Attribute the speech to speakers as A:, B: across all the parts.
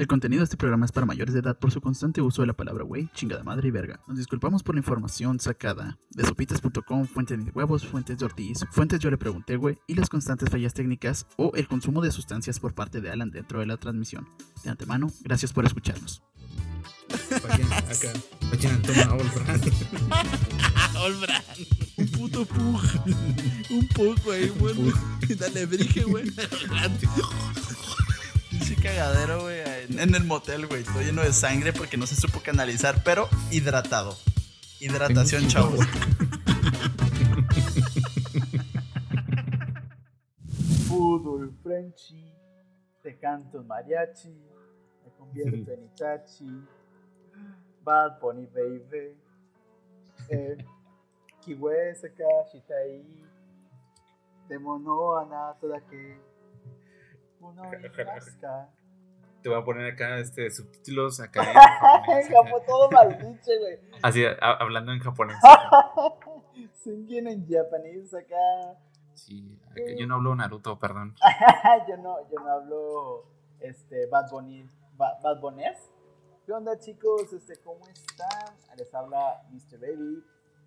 A: El contenido de este programa es para mayores de edad por su constante uso de la palabra güey, chingada madre y verga. Nos disculpamos por la información sacada de sopitas.com, fuentes de huevos, fuentes de Ortiz, fuentes yo le pregunté güey y las constantes fallas técnicas o el consumo de sustancias por parte de Alan dentro de la transmisión. De antemano, gracias por escucharnos.
B: Acá. Toma, Brand.
C: Un puto pug. Un pug, güey. Bueno. Dale, brige, güey. Pinche cagadero, güey. En, en el motel, güey. Todo lleno de sangre porque no se supo canalizar, pero hidratado. Hidratación, chavos. Fútbol, Frenchy. Te canto mariachi. Me convierto en Itachi. Bad Bunny, baby. Eh, Kiwe, Saka, Shitai. Demono, Ana, toda que. Uno, Imaska.
B: Te voy a poner acá este, subtítulos acá. en
C: Como
B: acá.
C: todo maldicho, güey.
B: Así, a- hablando en japonés.
C: Singing en japonés acá.
B: Sí, acá yo no hablo Naruto, perdón.
C: yo no, yo no hablo este Bad Bunny, Ba- Bad Bunnyes. ¿Qué onda chicos? Este, ¿cómo están? Les habla Mr. Baby,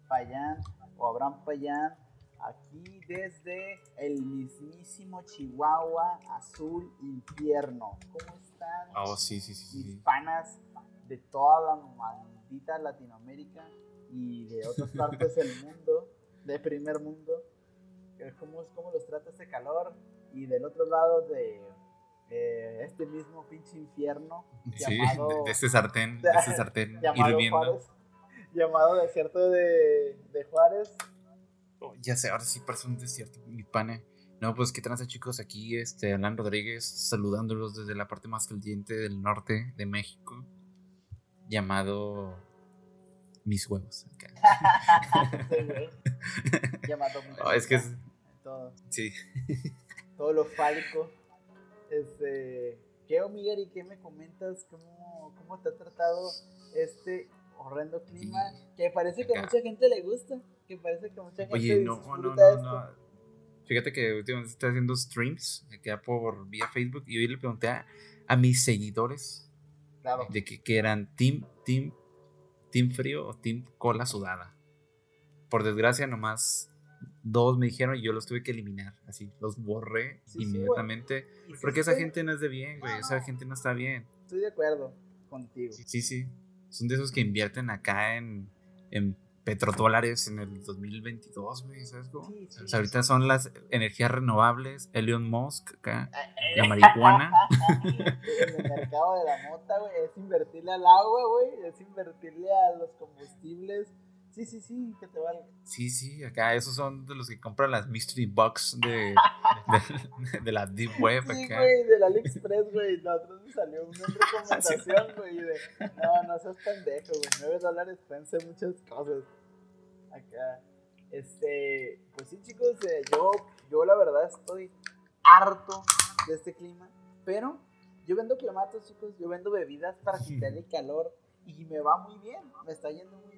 C: Payán o Abraham Payán, aquí desde el mismísimo Chihuahua Azul Infierno. ¿Cómo están?
B: Oh, sí, sí, sí.
C: mis panas de toda la maldita Latinoamérica y de otras partes del mundo, de primer mundo. Eh, ¿Cómo, cómo los trata este calor? Y del otro lado de eh, este mismo pinche infierno llamado,
B: de, de este sartén, de este sartén
C: llamado
B: hirviendo.
C: Juárez, llamado desierto de, de Juárez.
B: Oh, ya sé, ahora sí parece un desierto, mi pane. No, pues qué tranza chicos, aquí este Alan Rodríguez saludándolos desde la parte más caliente del norte de México, llamado Mis Huevos.
C: llamado
B: Oh, es que es-
C: todo.
B: sí,
C: todo lo fálico. Este, ¿Qué, oh, Miguel, y qué me comentas? ¿Cómo, ¿Cómo te ha tratado este horrendo clima? Que parece que a mucha gente le gusta. Que parece que a mucha gente
B: Oye, no,
C: disfruta
B: no, no,
C: esto.
B: no. Fíjate que últimamente estoy haciendo streams acá por vía Facebook y hoy le pregunté a, a mis seguidores
C: Claro.
B: de que, que eran team, team, team frío o team cola sudada. Por desgracia, nomás dos me dijeron y yo los tuve que eliminar. Así, los borré
C: Sí, sí,
B: inmediatamente.
C: Sí
B: porque esa
C: estoy-
B: gente no es de bien, güey.
C: No,
B: Esa
C: no.
B: gente no está bien.
C: Estoy de acuerdo contigo.
B: Sí, sí. Son de esos que invierten acá en, en petrodólares en el 2022, güey. ¿Sabes cómo?
C: Sí, sí.
B: O sea, ahorita son las energías renovables, Elon Musk acá,
C: Ah,
B: la marihuana.
C: en el mercado de la mota, güey, es invertirle al agua, güey, es invertirle a los combustibles. Sí, sí, sí, que te valga.
B: Sí, sí, acá esos son de los que compran las mystery box de, de, de la deep web
C: Sí,
B: acá.
C: güey, del AliExpress, güey. La otra vez salió una recomendación, güey. De, no, no seas pendejo, güey. 9 dólares pueden ser muchas cosas. Acá. Este, pues sí, chicos, eh, yo, yo la verdad estoy harto de este clima. Pero yo vendo clamatos, chicos. Yo vendo bebidas para quitarle calor. Y me va muy bien. Me está yendo muy bien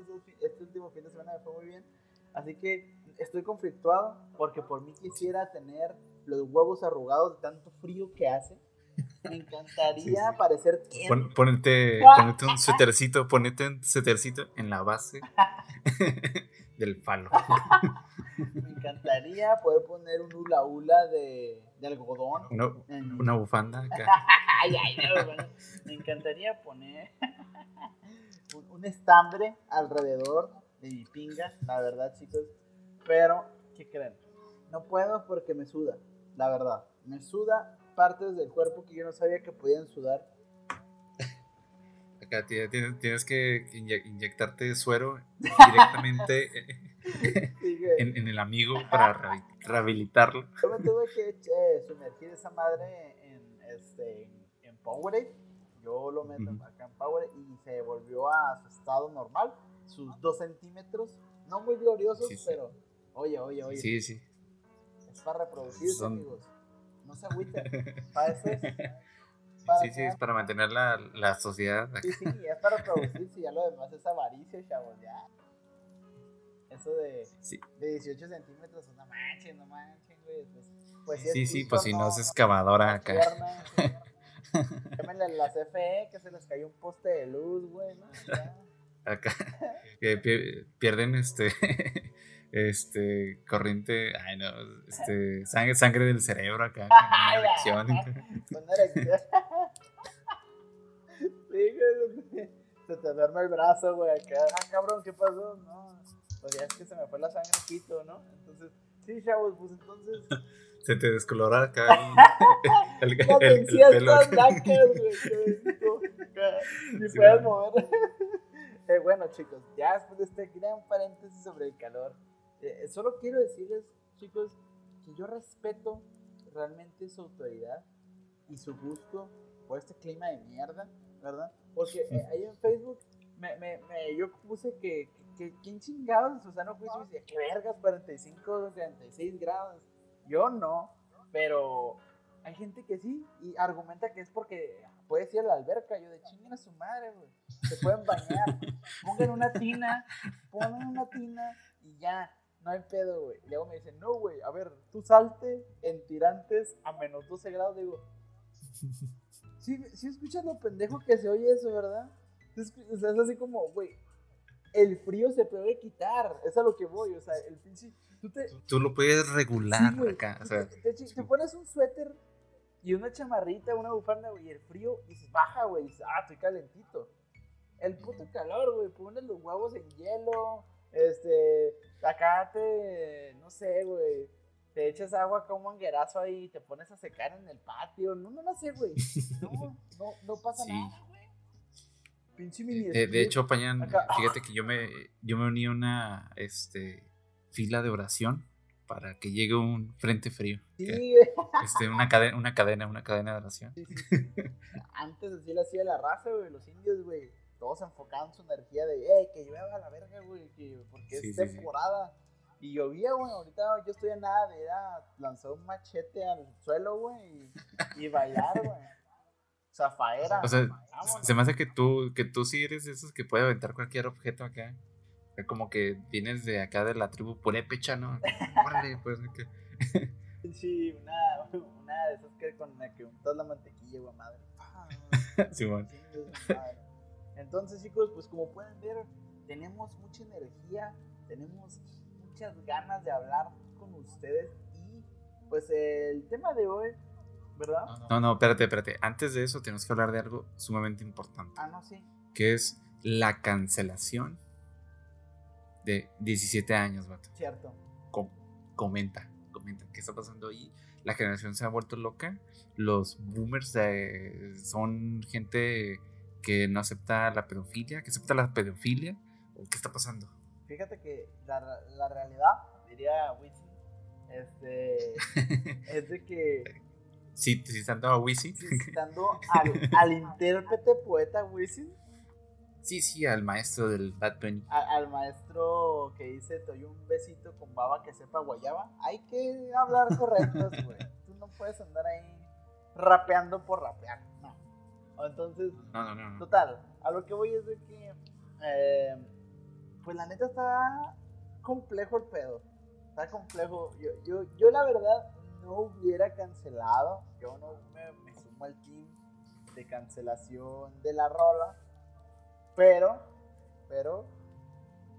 C: estos dos este último fin de semana. Me fue muy bien. Así que estoy conflictuado porque por mí quisiera tener los huevos arrugados de tanto frío que hace. Me encantaría
B: Sí, sí.
C: parecer.
B: Pon- ponete, ponete un suétercito, ponete un suétercito en la base del palo.
C: Me encantaría poder poner un hula hula de, de algodón.
B: Una,
C: en
B: una bufanda acá.
C: Ay, ay, no, bueno. Me encantaría poner un, un estambre alrededor de mi pinga, la verdad, chicos. Pero, ¿qué creen? No puedo porque me suda, la verdad. Me suda partes del cuerpo que yo no sabía que podían sudar.
B: Acá ti- tienes, tienes que inye- inyectarte suero directamente en, en el amigo para rehabi- rehabilitarlo.
C: Yo me tuve que eh, sumergir esa madre en, este, en Powerade. Yo lo meto acá en Powerade y se volvió a su estado normal. Sus dos centímetros. No muy gloriosos,
B: Sí, sí.
C: pero. Oye, oye, oye.
B: Sí, sí.
C: Es para reproducirse,
B: Son-
C: amigos. No se agüiten. Para eso es. Para
B: Sí, sí, es para mantener la, la sociedad. acá.
C: Sí, sí, es para reproducirse. Ya lo demás es avaricia, chavos. Ya. Eso de,
B: Sí.
C: de 18 centímetros, no manchen, no manchen, güey. Pues, pues
B: Sí, sí, pues si no es excavadora acá.
C: Llámenle a la CFE que se les cayó un poste de luz, güey, ¿no?
B: Acá. Pierden este. Este. Corriente. Ay, no. Este. Sangre, sangre del cerebro acá. una erección.
C: Con erección. Sí, güey, se te duerme el brazo, güey. acá. Ah, cabrón, ¿qué pasó? No, pues ya es que se me fue la sangre pito, ¿no? Entonces, sí, chavos, pues entonces.
B: Se te descolora acá el, el, el- el pelo.
C: blancas, Ni
B: Sí,
C: puedes mover. Eh, bueno, chicos, ya después de este gran paréntesis sobre el calor, eh, solo quiero decirles, chicos, que yo respeto realmente su autoridad y su gusto por este clima de mierda, ¿verdad? Porque eh, ahí en Facebook me, me, me- yo puse que, quién chingados en su sano juicio decía, que vergas, 45, 36 grados. Yo no, pero hay gente que sí y argumenta que es porque puedes ir a la alberca. Yo de chinguen a su madre, güey. Se pueden bañar. Pongan una tina, pongan una tina y ya. No hay pedo, güey. Y luego me dicen, no, güey, a ver, tú salte en tirantes a menos 12 grados. Digo, sí, sí escuchas lo pendejo que se oye eso, ¿verdad? O sea, es así como, güey, el frío se puede quitar. Es a lo que voy. O sea, el pinche. Tú te,
B: Tú lo puedes regular
C: Sí,
B: acá. O sea,
C: te, te te pones un suéter y una chamarrita, una bufanda, güey, y el frío, dices, baja, güey, dices, ah, estoy calentito. El puto calor, güey, pones los huevos en hielo, este, acá te, no sé, güey, te echas agua con un manguerazo ahí y te pones a secar en el patio, no, no, no sé, güey, no, no, no pasa
B: Sí.
C: nada. Pinche mini
B: de, hecho, Pañán,
C: Acá.
B: fíjate que yo me, yo me uní a una este, fila de oración para que llegue un frente frío.
C: Sí,
B: que- este, una, cadena, una cadena, una cadena de oración.
C: Sí, sí. Antes así lo hacía la raza, güey, los indios, güey. Todos enfocaban su energía de, eh, que llueva a la verga, güey, que, porque es temporada. Y llovía, güey, ahorita yo estoy a nada de ir a lanzar un machete al suelo, güey, y, y bailar, güey. Zafaera.
B: O sea,
C: Vámonos.
B: se me hace que tú, que tú sí eres de esos que puede aventar cualquier objeto acá. Como que vienes de acá de la tribu purépecha, ¿no? Órale, pues. que-
C: Sí, una, una de esas que con la que untas la mantequilla, güey, madre. Su madre. Entonces, chicos, pues como pueden ver, tenemos mucha energía, tenemos muchas ganas de hablar con ustedes y pues el tema de hoy, ¿verdad?
B: No, no, espérate, espérate. Antes de eso tenemos que hablar de algo sumamente importante,
C: Ah, no, sí.
B: que es la cancelación de 17 años, vato.
C: Cierto.
B: Com- comenta, comenta qué está pasando ahí. La generación se ha vuelto loca. Los boomers eh, son gente que no acepta la pedofilia, que acepta la pedofilia. ¿O qué está pasando?
C: Fíjate que la, la realidad, diría Wisin, este, es de que
B: Están a Wisi.
C: citando al, al intérprete poeta Wisin,
B: Sí, sí, al maestro del Bad Bunny.
C: a- al maestro que dice, te doy un besito con baba que sepa guayaba, hay que hablar correctos, güey. Tú no puedes andar ahí rapeando por rapear, no. Entonces,
B: No, no, no. no.
C: total, a lo que voy es de que, eh, pues la neta está complejo el pedo. Está complejo. Yo, yo, yo la verdad no hubiera cancelado, yo no me, me sumo al team de cancelación de la rola, pero, pero,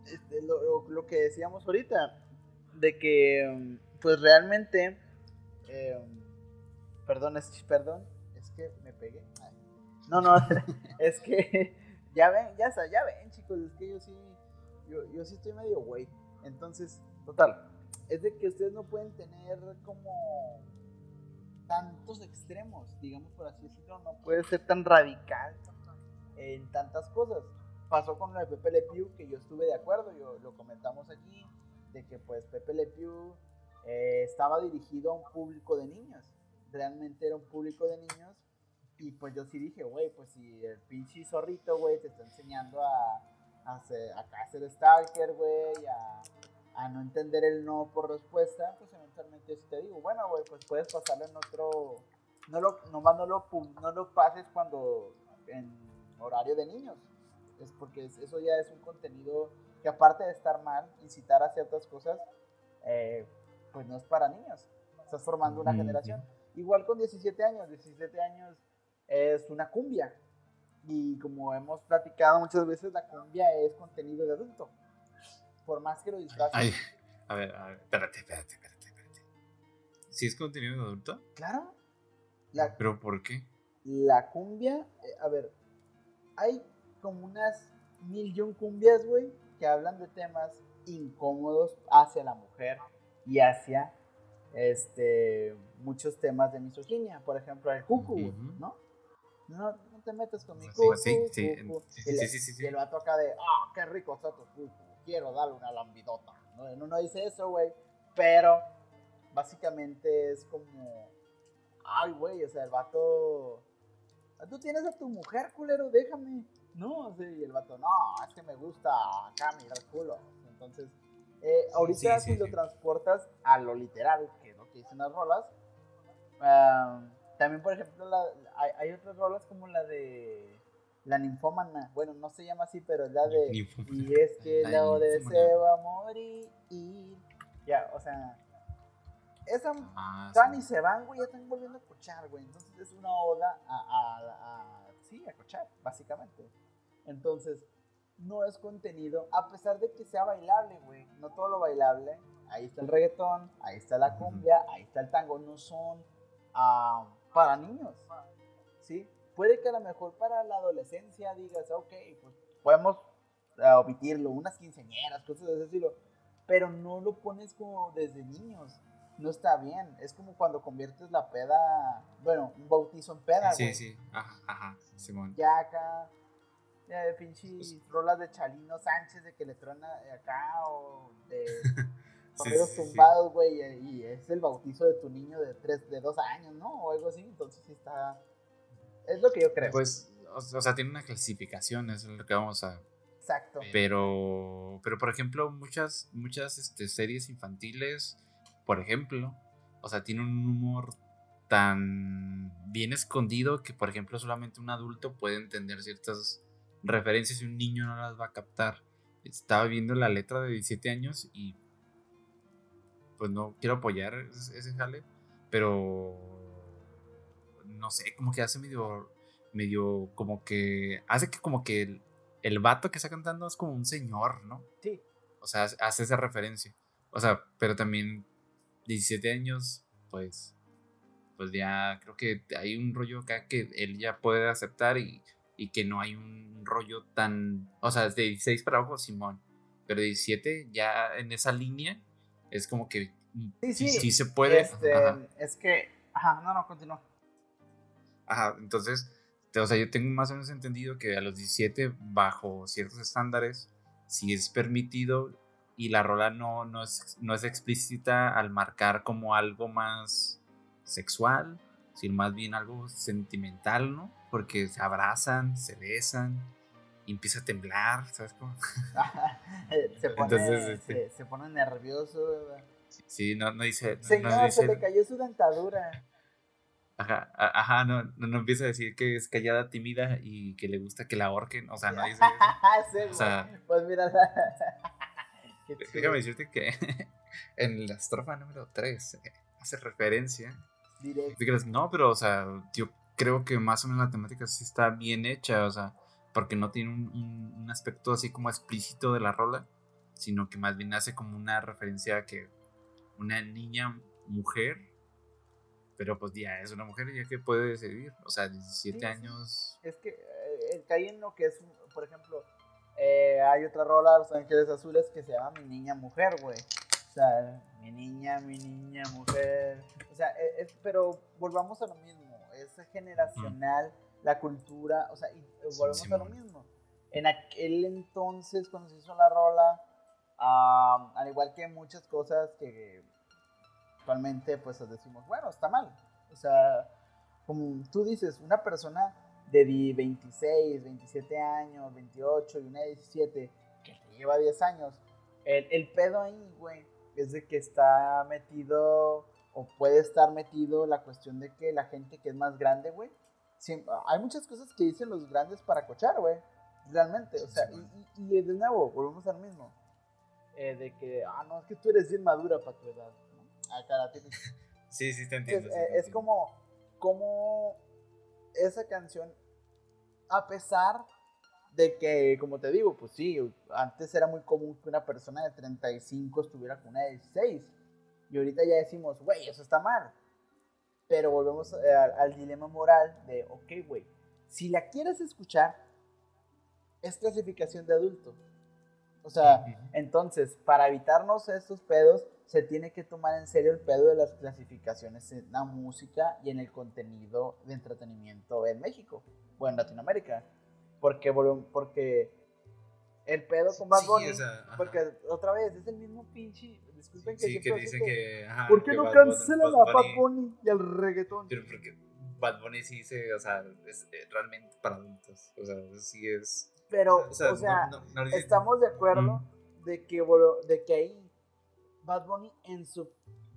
C: este, lo, que decíamos ahorita, de que, pues realmente, eh, perdón, es, perdón, es que me pegué. No, no, es que, ya ven, ya, sa- ya ven, chicos, es que yo sí, yo, yo sí estoy medio güey. Entonces, total, es de que ustedes no pueden tener como tantos extremos, digamos por así decirlo, no puede ser tan radical en tantas cosas. Pasó con lo de Pepe Le Pew, que yo estuve de acuerdo, yo, lo comentamos aquí, de que pues Pepe Le Pew eh, estaba dirigido a un público de niños, realmente era un público de niños, y pues yo sí dije, güey, pues si el pinche zorrito, güey, te está enseñando a, a, hacer, a hacer stalker, güey, a, a no entender el no por respuesta, pues eventualmente sí te digo, bueno, güey, pues puedes pasarlo en otro, no lo, nomás no lo, no lo pases cuando en horario de niños, es porque es- eso ya es un contenido que aparte de estar mal, incitar a ciertas cosas, eh, pues no es para niños, estás formando una
B: Ujú.
C: generación. Igual con 17 años, 17 años, es una cumbia. Y como hemos platicado muchas veces, la cumbia es contenido de adulto. Por más que lo disfraces.
B: A ver, a ver, espérate, espérate, espérate. ¿Sí es contenido de adulto?
C: Claro. La,
B: ¿Pero por qué?
C: la cumbia, eh, a ver, hay como unas mil y un cumbias, güey, que hablan de temas incómodos hacia la mujer y hacia este muchos temas de misoginia. Por ejemplo, el cucu,
B: Ujú.
C: ¿no? No, no te metas con mi cucu.
B: sí, sí,
C: cucu.
B: sí, sí, sí, sí.
C: y el vato acá de, ah, qué rico está tu cucu, quiero darle una lambidota. No, no dice eso, güey, pero básicamente es como, ay, güey, o sea, el vato, "Ah, tú tienes a tu mujer, culero, déjame. No, sí, y el vato, no, es que me gusta acá mirar culo. Entonces, eh, ahorita
B: sí,
C: si lo
B: sí.
C: transportas a lo literal, que es lo que dicen las rolas, ah, también, por ejemplo, la- hay, hay otras rolas como la de la ninfómana. Bueno, no se llama así, pero es la de.
B: Ninfómana.
C: Y es que
B: La
C: lo
B: ninfómana.
C: deseo morir. Ya, o sea. Esa
B: Ah, sí.
C: y se van, güey, ya están volviendo a cochar, güey. Entonces es una oda a, a, a- sí, a cochar, básicamente. Entonces, no es contenido, a pesar de que sea bailable, güey. No todo lo bailable. Ahí está el reggaetón, ahí está la cumbia, ahí está el tango. No son ah, para niños, ¿sí? Puede que a lo mejor para la adolescencia digas, ok, pues podemos ah, omitirlo, unas quinceañeras, cosas de ese estilo. Pero no lo pones como desde niños no está bien. Es como cuando conviertes la peda, bueno, un bautizo en peda,
B: Sí,
C: güey.
B: sí, ajá, ajá, Simón.
C: Ya acá, ya de pinches rolas de Chalino Sánchez de que le truena acá o de
B: sí, sí, sí.
C: tumbados, güey, y es el bautizo de tu niño de tres, de dos años, ¿no? O algo así. Entonces sí está, es lo que yo creo.
B: Pues, o, o sea, tiene una clasificación, es lo que vamos a...
C: Exacto.
B: Pero, pero por ejemplo, muchas, muchas este, series infantiles, por ejemplo, o sea, tienen un humor tan bien escondido que, por ejemplo, solamente un adulto puede entender ciertas referencias y un niño no las va a captar. Estaba viendo la letra de 17 años y pues no quiero apoyar ese, ese jale, pero no sé, como que hace medio, medio, como que, hace que como que el, el vato que está cantando es como un señor, ¿no?
C: Sí.
B: O sea, hace esa referencia. O sea, pero también 17 años, pues, pues ya creo que hay un rollo acá que él ya puede aceptar y, y que no hay un rollo tan, o sea, de 16 para abajo, Simón, pero 17 ya en esa línea es como que
C: Sí,
B: sí,
C: sí.
B: se puede.
C: Este, es que, ajá, no, no, continúa.
B: Ajá, entonces, o sea, yo tengo más o menos entendido que a los 17, bajo ciertos estándares, si es permitido y la rola no, no, es, no es explícita al marcar como algo más sexual, sino más bien algo sentimental, ¿no? Porque se abrazan, se besan y empieza a temblar, ¿sabes cómo?
C: se, pone,
B: Entonces, este-
C: se, se pone nervioso. ¿verdad?
B: Sí, no, no dice... no- no
C: Señor,
B: dice-
C: se le cayó su dentadura.
B: Ajá, ajá, no, no, no empieza a decir que es callada, tímida y que le gusta que la ahorquen, o sea, no dice eso.
C: Sí,
B: O sea,
C: pues mira. Chido.
B: Déjame decirte que en la estrofa número 3 hace referencia.
C: Directo.
B: No, pero, o sea, yo creo que más o menos la temática sí está bien hecha, o sea, porque no tiene un, un- un aspecto así como explícito de la rola, sino que más bien hace como una referencia a que una niña mujer, pero pues ya es una mujer ya que puede decidir, o sea, 17
C: Sí, sí.
B: años.
C: Es que eh, cae en lo que es, por ejemplo, eh, hay otra rola, Los Ángeles Azules, que se llama Mi Niña Mujer, güey. O sea, mi niña, mi niña, mujer. O sea, eh, es- pero volvamos a lo mismo. Es generacional la cultura. O sea, y, eh, volvemos a lo mismo. En aquel entonces, cuando se hizo la rola, ah, al igual que muchas cosas que actualmente, pues decimos, bueno, está mal. O sea, como tú dices, una persona de di- 26, 27 años, 28 y una de 17 que te lleva 10 años, el, el pedo ahí, güey, es de que está metido o puede estar metido la cuestión de que la gente que es más grande, güey, siem- hay muchas cosas que dicen los grandes para cochar, güey, realmente, o sea,
B: Sí,
C: y, y- y de nuevo, volvemos al mismo, eh, de que, ah, no, es que tú eres bien madura para tu edad, ¿no? Acá la tienes
B: Sí, sí, te
C: es,
B: entiendo. sí,
C: eh,
B: te
C: es
B: entiendo.
C: como, como esa canción, a pesar de que, como te digo, pues sí, antes era muy común que una persona de 35 estuviera con una de 16. Y ahorita ya decimos, güey, eso está mal. Pero volvemos al dilema moral de, ok, güey, si la quieres escuchar, es clasificación de adulto. O sea, entonces, para evitarnos estos pedos, se tiene que tomar en serio el pedo de las clasificaciones en la música y en el contenido de entretenimiento en México o en Latinoamérica. Porque, porque el pedo con Bad Bunny, porque otra vez es el mismo pinche. Disculpen que
B: sí, que dicen que.
C: ajá, ¿Por qué no cancelan a Bad Bunny y al reggaetón?
B: Pero porque Bad Bunny sí se. O sea, es eh, realmente para adultos. O sea, sí es.
C: Pero, o sea, estamos de acuerdo de, que, de que ahí Bad Bunny en su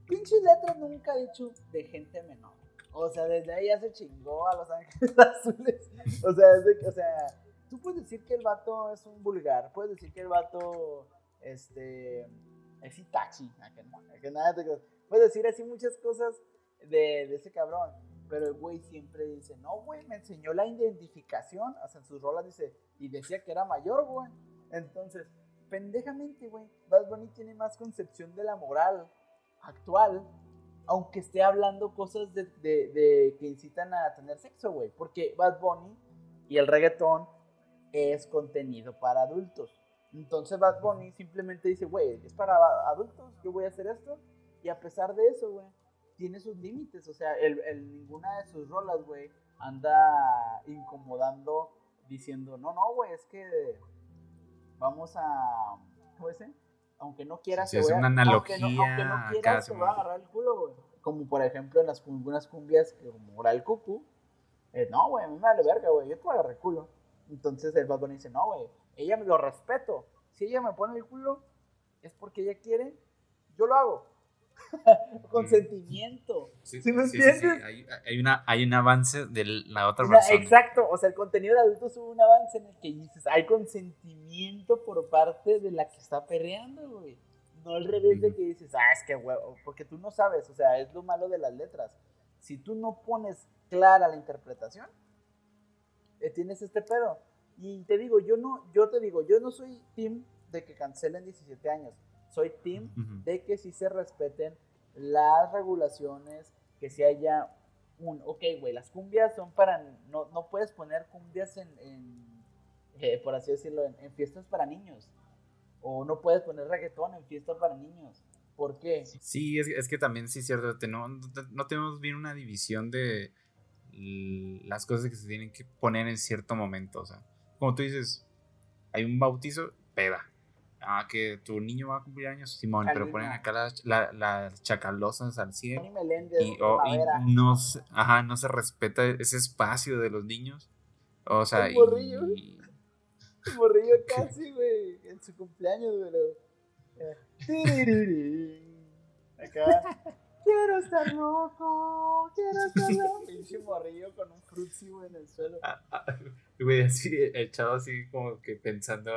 C: pinche letra nunca ha dicho de gente menor. O sea, desde ahí ya se chingó a los ángeles azules. O sea, o sea, tú puedes decir que el vato es un vulgar, puedes decir que el vato, este, es Itachi, que nada Puedes decir así muchas cosas de, de ese cabrón. Pero el güey siempre dice, no, güey, me enseñó la identificación. O sea, en sus rolas dice, y decía que era mayor, güey. Entonces, pendejamente, güey, Bad Bunny tiene más concepción de la moral actual aunque esté hablando cosas de, que incitan a tener sexo, güey. Porque Bad Bunny y el reggaetón es contenido para adultos. Entonces Bad Bunny simplemente dice, güey, es para adultos, yo voy a hacer esto. Y a pesar de eso, güey, tiene sus límites. O sea, ninguna de sus rolas, güey, anda incomodando diciendo, no, no, güey, es que vamos a... ¿Cómo aunque no quieras,
B: es una analogía.
C: Aunque no, aunque no quieras, se va a agarrar el culo, güey. Como por ejemplo en las algunas cumbias, como era el cucu. Eh, no, güey, a mí me vale verga, güey, yo te voy a agarrar el culo. Entonces el Bad Bunny dice, no, güey, ella me lo respeto. Si ella me pone el culo, es porque ella quiere, yo lo hago. consentimiento. Sí, ¿Sí me entiendes? Sí,
B: hay, hay, una, hay un avance de la otra persona.
C: Exacto, o sea, el contenido de adultos es un avance en el que dices, hay consentimiento por parte de la que está perreando, güey. No al revés de que dices, ah, es que huevo, porque tú no sabes, o sea, es lo malo de las letras. Si tú no pones clara la interpretación, eh, tienes este pedo. Y te digo, yo no, yo te digo, yo no soy team de que cancelen 17 años soy team de que sí se respeten las regulaciones, que si haya un, ok, güey, las cumbias son para, no, no puedes poner cumbias en, eh, por así decirlo, en, fiestas para niños. O no puedes poner reggaetón en fiestas para niños. ¿Por qué?
B: Sí, es, que también sí es cierto, no, no tenemos bien una división de las cosas que se tienen que poner en cierto momento. O sea, como tú dices, hay un bautizo, peda ah, que tu niño va a cumplir años, Simón, pero ponen acá las, las chacalosas al 100 y, no, se, ajá, no se respeta ese espacio de los niños. O sea,
C: y, morrillo, morrillo casi, güey, en su cumpleaños, güey. Acá. Quiero estar loco, quiero estar loco. Pinche morrillo con un frutzi, en el suelo. Ah, ah,
B: güey, así, echado así como que pensando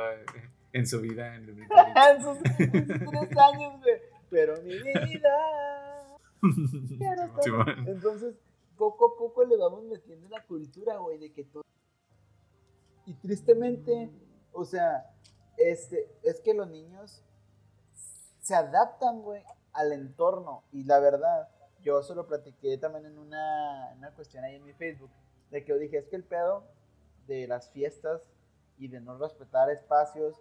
B: en su vida en el
C: En sus tres años, güey. Pero mi vida. Entonces, poco a poco le vamos metiendo la cultura, güey, de que todo. Y tristemente, o sea, este, es que los niños se adaptan, güey, al entorno. Y la verdad, yo solo platiqué también en una, en una cuestión ahí en mi Facebook, de que yo dije, es que el pedo de las fiestas y de no respetar espacios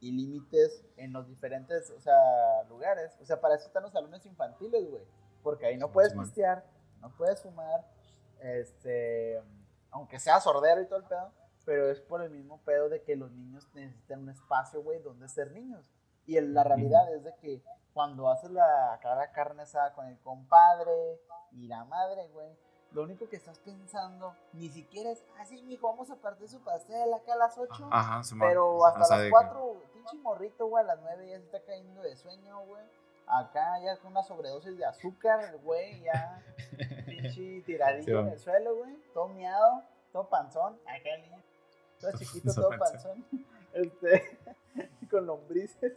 C: y límites en los diferentes, o sea, lugares. O sea, para eso están los salones infantiles, güey. Porque ahí no puedes pistear, no puedes fumar, este, aunque sea sordero y todo el pedo, pero es por el mismo pedo de que los niños necesitan un espacio, güey, donde ser niños. Y la realidad es de que cuando haces la, cara carne asada con el compadre y la madre, güey, lo único que estás pensando ni siquiera es, ah, sí, mijo, vamos a partir su pastel acá a las 8.
B: Ajá,
C: Pero hasta las 4, pinche morrito, güey, a las 9 ya se está cayendo de sueño, güey. Acá ya con una sobredosis de azúcar, güey, ya pinche tiradillo en el suelo, güey. Todo miado, todo panzón. Acá el niño, todo chiquito, todo panzón. Este, con lombrices.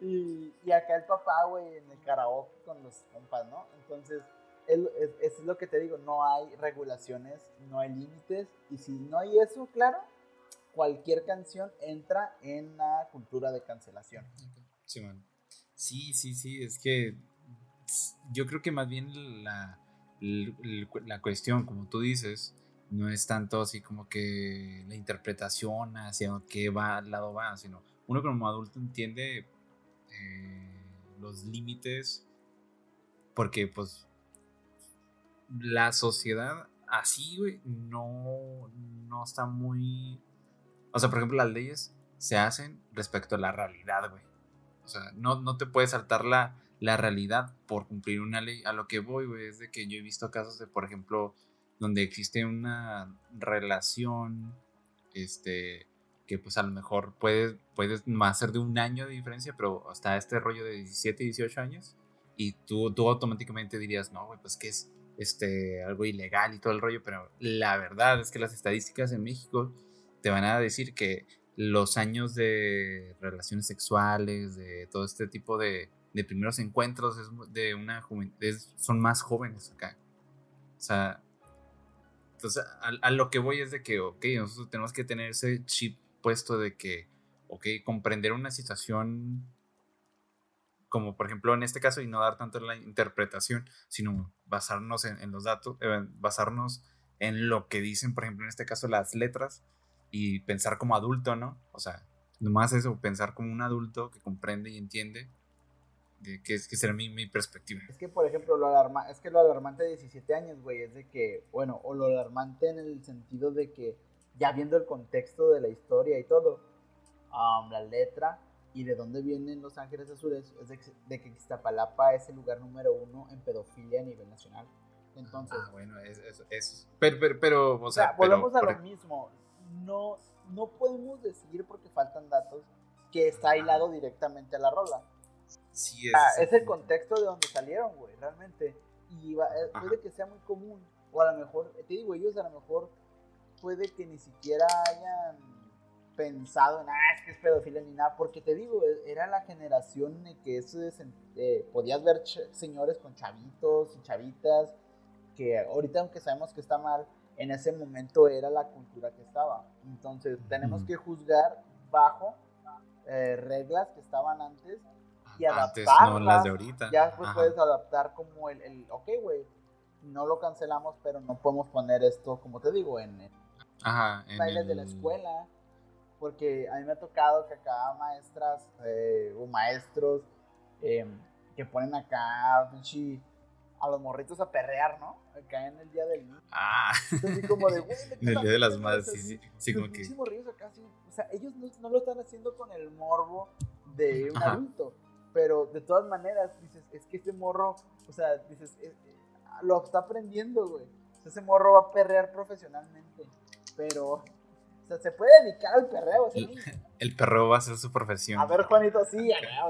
C: Y, y acá el papá, güey, en el karaoke con los compas, ¿no? Entonces es, es, lo que te digo, no hay regulaciones, no hay límites, y si no hay eso, claro, cualquier canción entra en la cultura de cancelación.
B: Sí, man. sí, sí, sí, es que yo creo que más bien la, la cuestión, como tú dices, no es tanto así como que la interpretación hacia qué va, lado va, sino uno como adulto entiende eh, los límites porque pues la sociedad así, güey, no, no está muy... O sea, por ejemplo, las leyes se hacen respecto a la realidad, güey. O sea, no, no te puedes saltar la, la realidad por cumplir una ley. A lo que voy, güey, es de que yo he visto casos de, por ejemplo, donde existe una relación, este, que pues a lo mejor puede, puede más ser de un año de diferencia, pero hasta este rollo de 17, 18 años, y tú, tú automáticamente dirías, no, güey, pues que es este, algo ilegal y todo el rollo, pero la verdad es que las estadísticas en México te van a decir que los años de relaciones sexuales, de todo este tipo de, de primeros encuentros de una son más jóvenes acá. O sea, entonces a, lo que voy es de que, ok, nosotros tenemos que tener ese chip puesto de que, ok, comprender una situación como por ejemplo en este caso y no dar tanto en la interpretación, sino basarnos en, los datos, eh, basarnos en lo que dicen, por ejemplo en este caso las letras y pensar como adulto, ¿no? O sea, nomás eso, pensar como un adulto que comprende y entiende que, es, que será mi, mi, perspectiva.
C: Es que, por ejemplo, lo alarma, es que lo alarmante de 17 años, güey, es de que, bueno, o lo alarmante en el sentido de que, ya viendo el contexto de la historia y todo, la letra y de dónde vienen los Ángeles Azules, es de, de que Iztapalapa es el lugar número uno en pedofilia a nivel nacional. Entonces,
B: ah, bueno, es, es, pero, pero, pero, o sea,
C: volvemos a lo mismo. No, no podemos decir porque faltan datos que está hilado directamente a la rola
B: Sí,
C: ah, es, el contexto de donde salieron, güey, realmente. Y va, eh, puede que sea muy común. O a lo mejor, te digo, ellos a lo mejor puede que ni siquiera hayan pensado en, ah, es que es pedofilia ni nada. Porque te digo, e, era la generación en que eso eh, podías ver señores con chavitos y chavitas. Que ahorita, aunque sabemos que está mal, en ese momento era la cultura que estaba. Entonces, tenemos que juzgar bajo eh, reglas que estaban antes y adaptarlas. las de ahorita. Ya después puedes adaptar como el, el ok, güey, no lo cancelamos, pero no podemos poner esto, como te digo, en, en
B: Ajá,
C: bailes de la escuela. Porque a mí me ha tocado que acá maestras eh, o maestros em, que ponen acá a los morritos a perrear, ¿no? Acá en el día del niño.
B: Ah.
C: Entonces, como de, güey,
B: En el día de las madres, sí, sí. Sí, como que.
C: Acá, sí, o sea, ellos no, no, lo están haciendo con el morbo de un adulto pero de todas maneras, dices, es que este morro, o sea, dices, eh, eh, lo está aprendiendo, güey. ese morro va a perrear profesionalmente, pero, o sea, se puede dedicar al perreo.
B: El, el perreo va a ser su profesión.
C: A ver, Juanito, sí, acá,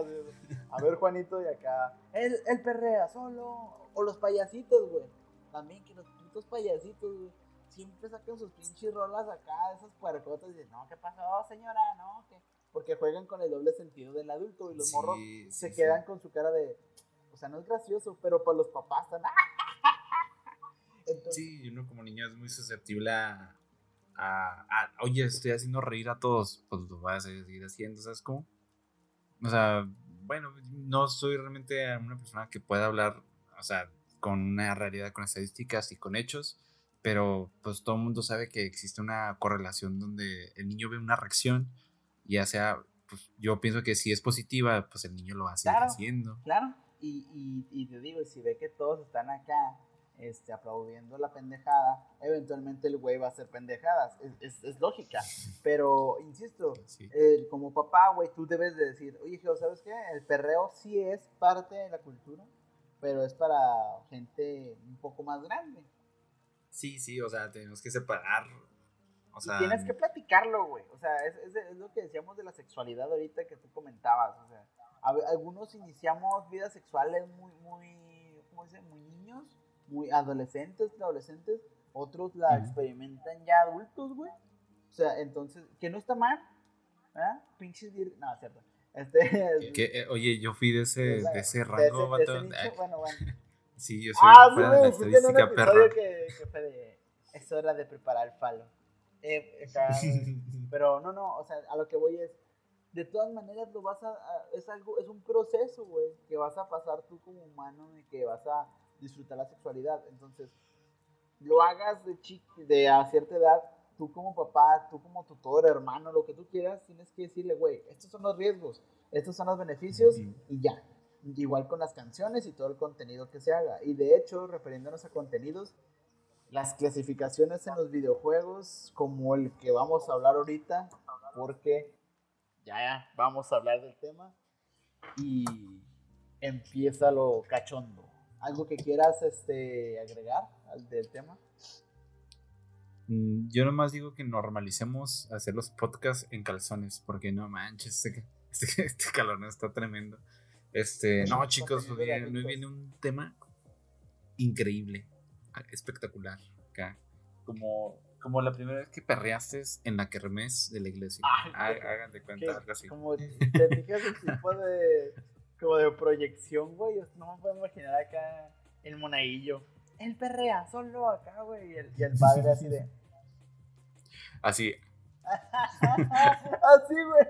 C: a ver, Juanito, y acá. Él, él perrea solo, o los payasitos, güey. También que los putos payasitos, güey siempre sacan sus pinches rolas acá, esas puercotas y dicen, no, ¿qué pasó, señora? No, ¿qué? porque juegan con el doble sentido del adulto y los morros se quedan con su cara de, o sea, no es gracioso, pero para los papás están...
B: sí, uno como niño es muy susceptible a, a, oye, estoy haciendo reír a todos, pues lo vas a seguir haciendo, ¿sabes cómo? O sea, bueno, no soy realmente una persona que pueda hablar, o sea, con una realidad, con estadísticas y con hechos, pero pues todo el mundo sabe que existe una correlación donde el niño ve una reacción ya sea, pues yo pienso que si es positiva, pues el niño lo va a seguir haciendo.
C: Claro, y, y, y, te digo, si ve que todos están acá este, aplaudiendo la pendejada, eventualmente el güey va a hacer pendejadas, es, es, lógica, pero insisto, como papá, güey, tú debes de decir, oye, hijo, ¿sabes qué? El perreo sí es parte de la cultura, pero es para gente un poco más grande.
B: Sí, sí, o sea, tenemos que separar
C: tienes que platicarlo, güey. O sea, es, es, lo que decíamos de la sexualidad ahorita que tú comentabas. O sea, algunos iniciamos vidas sexuales muy, muy, ¿cómo dice? Muy niños, muy adolescentes, adolescentes. Otros la experimentan ya adultos, güey. O sea, entonces, que no está mal. ¿Ah? Pinches No, cierto. Este,
B: eh, oye, yo fui de ese, de ese rango,
C: de ese, bueno, bueno.
B: Sí, yo soy
C: Ah, sí,
B: fuera de la
C: un
B: estadística, perro.
C: que, que fue de... Es hora de preparar el falo. Eh, acá, pero no, no, o sea, a lo que voy es... De todas maneras lo vas a... a- es algo, es un proceso, güey, que vas a pasar tú como humano y que vas a disfrutar la sexualidad. Entonces, lo hagas de chico, de a cierta edad, tú como papá, tú como tutor, hermano, lo que tú quieras, tienes que decirle, güey, estos son los riesgos, estos son los beneficios y ya. Igual con las canciones y todo el contenido que se haga. Y de hecho, refiriéndonos a contenidos, las clasificaciones en los videojuegos, como el que vamos a hablar ahorita, porque ya vamos a hablar del tema, y empieza lo cachondo. ¿Algo que quieras este, agregar al del tema?
B: Mm, Yo nomás digo que normalicemos hacer los podcasts en calzones, porque no manches, este, este, este calor no está tremendo. Este, no, chicos, hoy viene, hoy viene un tema increíble, ah, espectacular. Acá. Como, como la primera vez que perreaste en la kermés de la iglesia.
C: Ay, Que,
B: cuenta, algo así.
C: como te fijas el tipo de, como de proyección, güey. No me puedo imaginar acá el monaguillo. Él perrea solo acá, güey. Y el, y el padre así de.
B: Así,
C: así, güey.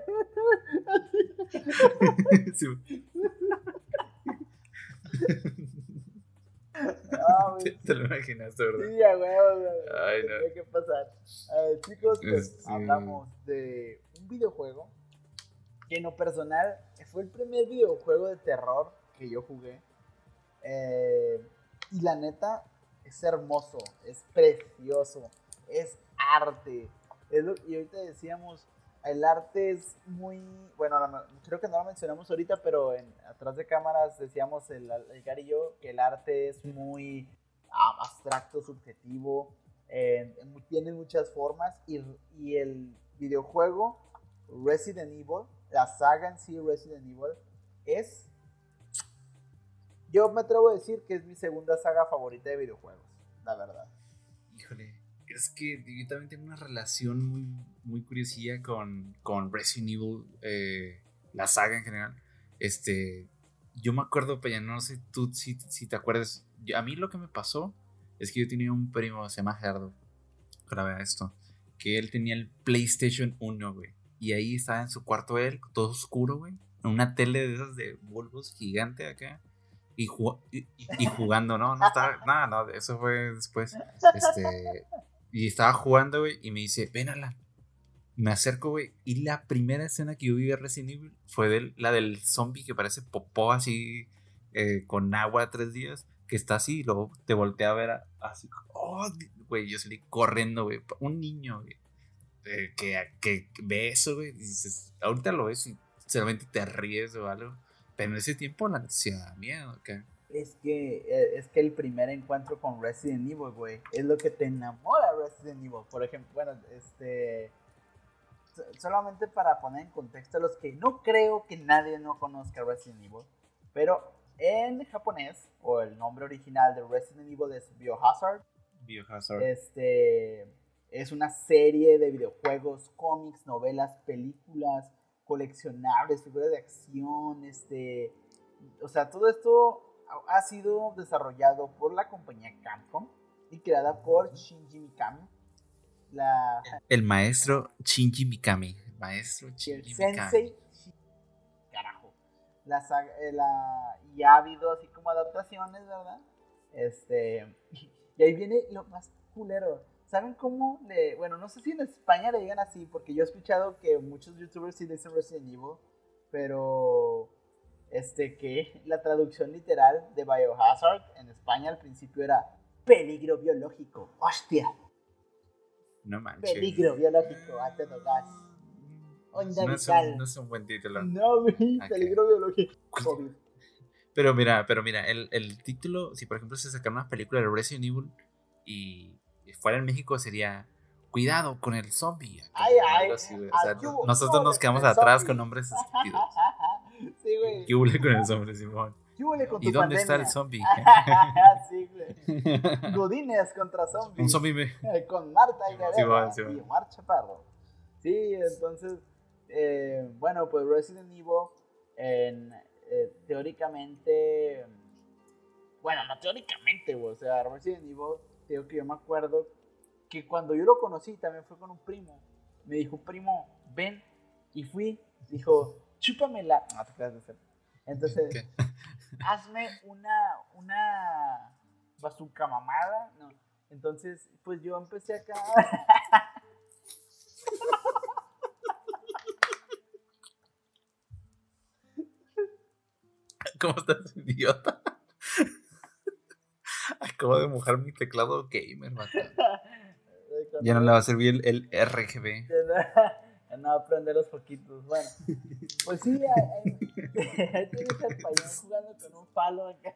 B: sí,
C: Ah, güey.
B: te, te lo imaginaste, ¿verdad?
C: Sí, a huevo, güey.
B: Ay, no.
C: Tenía que pasar. A ver, chicos, pues
B: Este-
C: hablamos de un videojuego que en lo personal fue el primer videojuego de terror que yo jugué. Eh, y la neta, es hermoso, es precioso, es arte. Y ahorita decíamos, el arte es muy, bueno, creo que no lo mencionamos ahorita, pero en, atrás de cámaras decíamos el, el Gary y yo que el arte es muy ah, abstracto, subjetivo, eh, tiene muchas formas y, y el videojuego Resident Evil, la saga en sí Resident Evil, es, yo me atrevo a decir que es mi segunda saga favorita de videojuegos, la verdad.
B: Híjole, es que yo también tengo una relación muy, muy curiosilla con, con Resident Evil, eh, la saga en general. Este, yo me acuerdo, pero no sé tú si, si te acuerdas. a mí lo que me pasó es que yo tenía un primo, se llama Gerardo, ver esto, que él tenía el PlayStation 1, güey. Y ahí estaba en su cuarto él, todo oscuro, güey. En una tele de esas de bulbos gigante acá. Y, y, y jugando, ¿no? No estaba, nada, no, eso fue después. Este, y estaba jugando, güey, y me dice, ven Alan. Me acerco, güey, y la primera escena que yo vi de Resident Evil fue del- la del zombie que parece popó así, eh, con agua tres días, que está así, y luego te voltea a ver a- así, oh, güey, yo salí corriendo, güey, un niño, güey, eh, que, que ve eso, güey, dices, ahorita lo ves y solamente te ríes o algo, pero en ese tiempo la se da miedo, acá.
C: Es que, eh, es que el primer encuentro con Resident Evil, güey, es lo que te enamora de Resident Evil. Por ejemplo, bueno, este. so- Solamente para poner en contexto a los que no creo que nadie no conozca Resident Evil, pero en japonés, o el nombre original de Resident Evil es Biohazard,
B: Biohazard.
C: este es una serie de videojuegos, cómics, novelas, películas, coleccionables, figuras de acción, este, o sea, todo esto ha sido desarrollado por la compañía Capcom y creada por Shinji Mikami, la
B: El maestro Shinji Mikami. Maestro
C: y el
B: Shinji Mikami.
C: sensei carajo. La eh, la- y ha habido así como adaptaciones, ¿verdad? Este, y ahí viene lo más culero. ¿Saben cómo le, bueno, no sé si en España le digan así, porque yo he escuchado que muchos youtubers sí le dicen Resident Evil, pero este que la traducción literal de Biohazard en España al principio era peligro biológico. Hostia.
B: No manches.
C: Peligro biológico, a todo gas. Onda
B: No es, un, no es un buen título.
C: No, peligro biológico. COVID.
B: Pero mira, pero mira, el, el título, si por ejemplo se sacara una película de Resident Evil y fuera en México sería Cuidado con el zombie.
C: Ay, ay.
B: O sea, nosotros nos quedamos atrás
C: zombie.
B: con nombres estúpidos.
C: sí, güey.
B: ¿Qué huele con el zombie, Simón?
C: ¿Qué huele con
B: ¿Y
C: tu
B: dónde está el zombie?
C: sí, güey. Godines contra zombies.
B: Un zombie me...
C: Eh, con Marta y
B: Sí,
C: Gareda
B: va, sí, va.
C: y Omar Chaparro. Sí, entonces, eh, bueno, pues Resident Evil, en, eh, teóricamente, Bueno, no teóricamente, güey. O sea, Resident Evil, digo que yo me acuerdo que cuando yo lo conocí también fue con un primo. Me dijo, primo, ven. Y fui. Dijo, chúpamela. No te creas de hacer. Entonces,
B: ¿Qué?
C: hazme una, una bazooka mamada. No. Entonces, pues yo empecé acá.
B: ¿Cómo estás, idiota? Acabo de mojar mi teclado gamer. Ya no le va a servir el, el RGB.
C: Ya no aprender los poquitos. Bueno, pues sí, ahí, ahí- ahí tienes al payón jugando con un palo acá.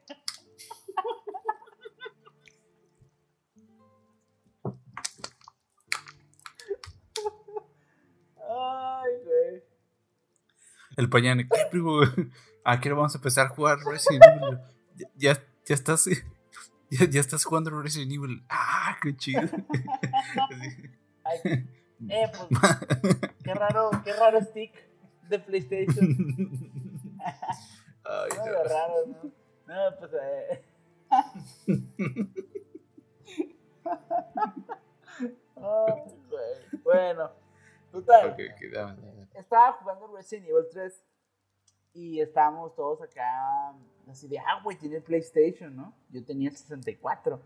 C: Ay, güey.
B: El primo, ¿a qué hora vamos a empezar a jugar Resident Evil? Ya, ya, ya estás. Ya, ya estás jugando Resident Evil. Ah, qué chido.
C: Ay, eh, pues, qué raro, qué raro stick de PlayStation.
B: Ay,
C: No, raro, ¿no? No, pues, eh. Güey. Bueno, total.
B: Ok, ok, dame, dame.
C: Estaba jugando Resident Evil 3 y estábamos todos acá así de, ah, güey, tiene el PlayStation, ¿no? Yo tenía el 64.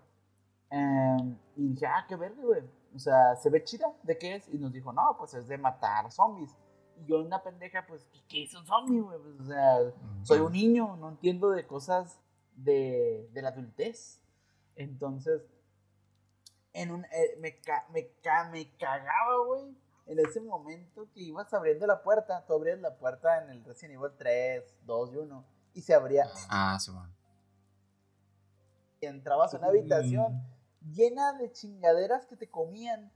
C: Em, y dije, ah, qué verde, güey. O sea, se ve chida. ¿De qué es? Y nos dijo, no, pues es de matar zombies. Y yo, una pendeja, pues, ¿qué, qué es un zombie, güey? Pues, o sea, soy un niño, no entiendo de cosas de, de la adultez. Entonces, en un, eh, me, ca- me, ca- me cagaba, güey, en ese momento que ibas abriendo la puerta. Tú abrías la puerta en el Resident Evil 3, 2 y 1 y se abría.
B: Ah, sí, man.
C: Y entrabas a una habitación llena de chingaderas que te comían.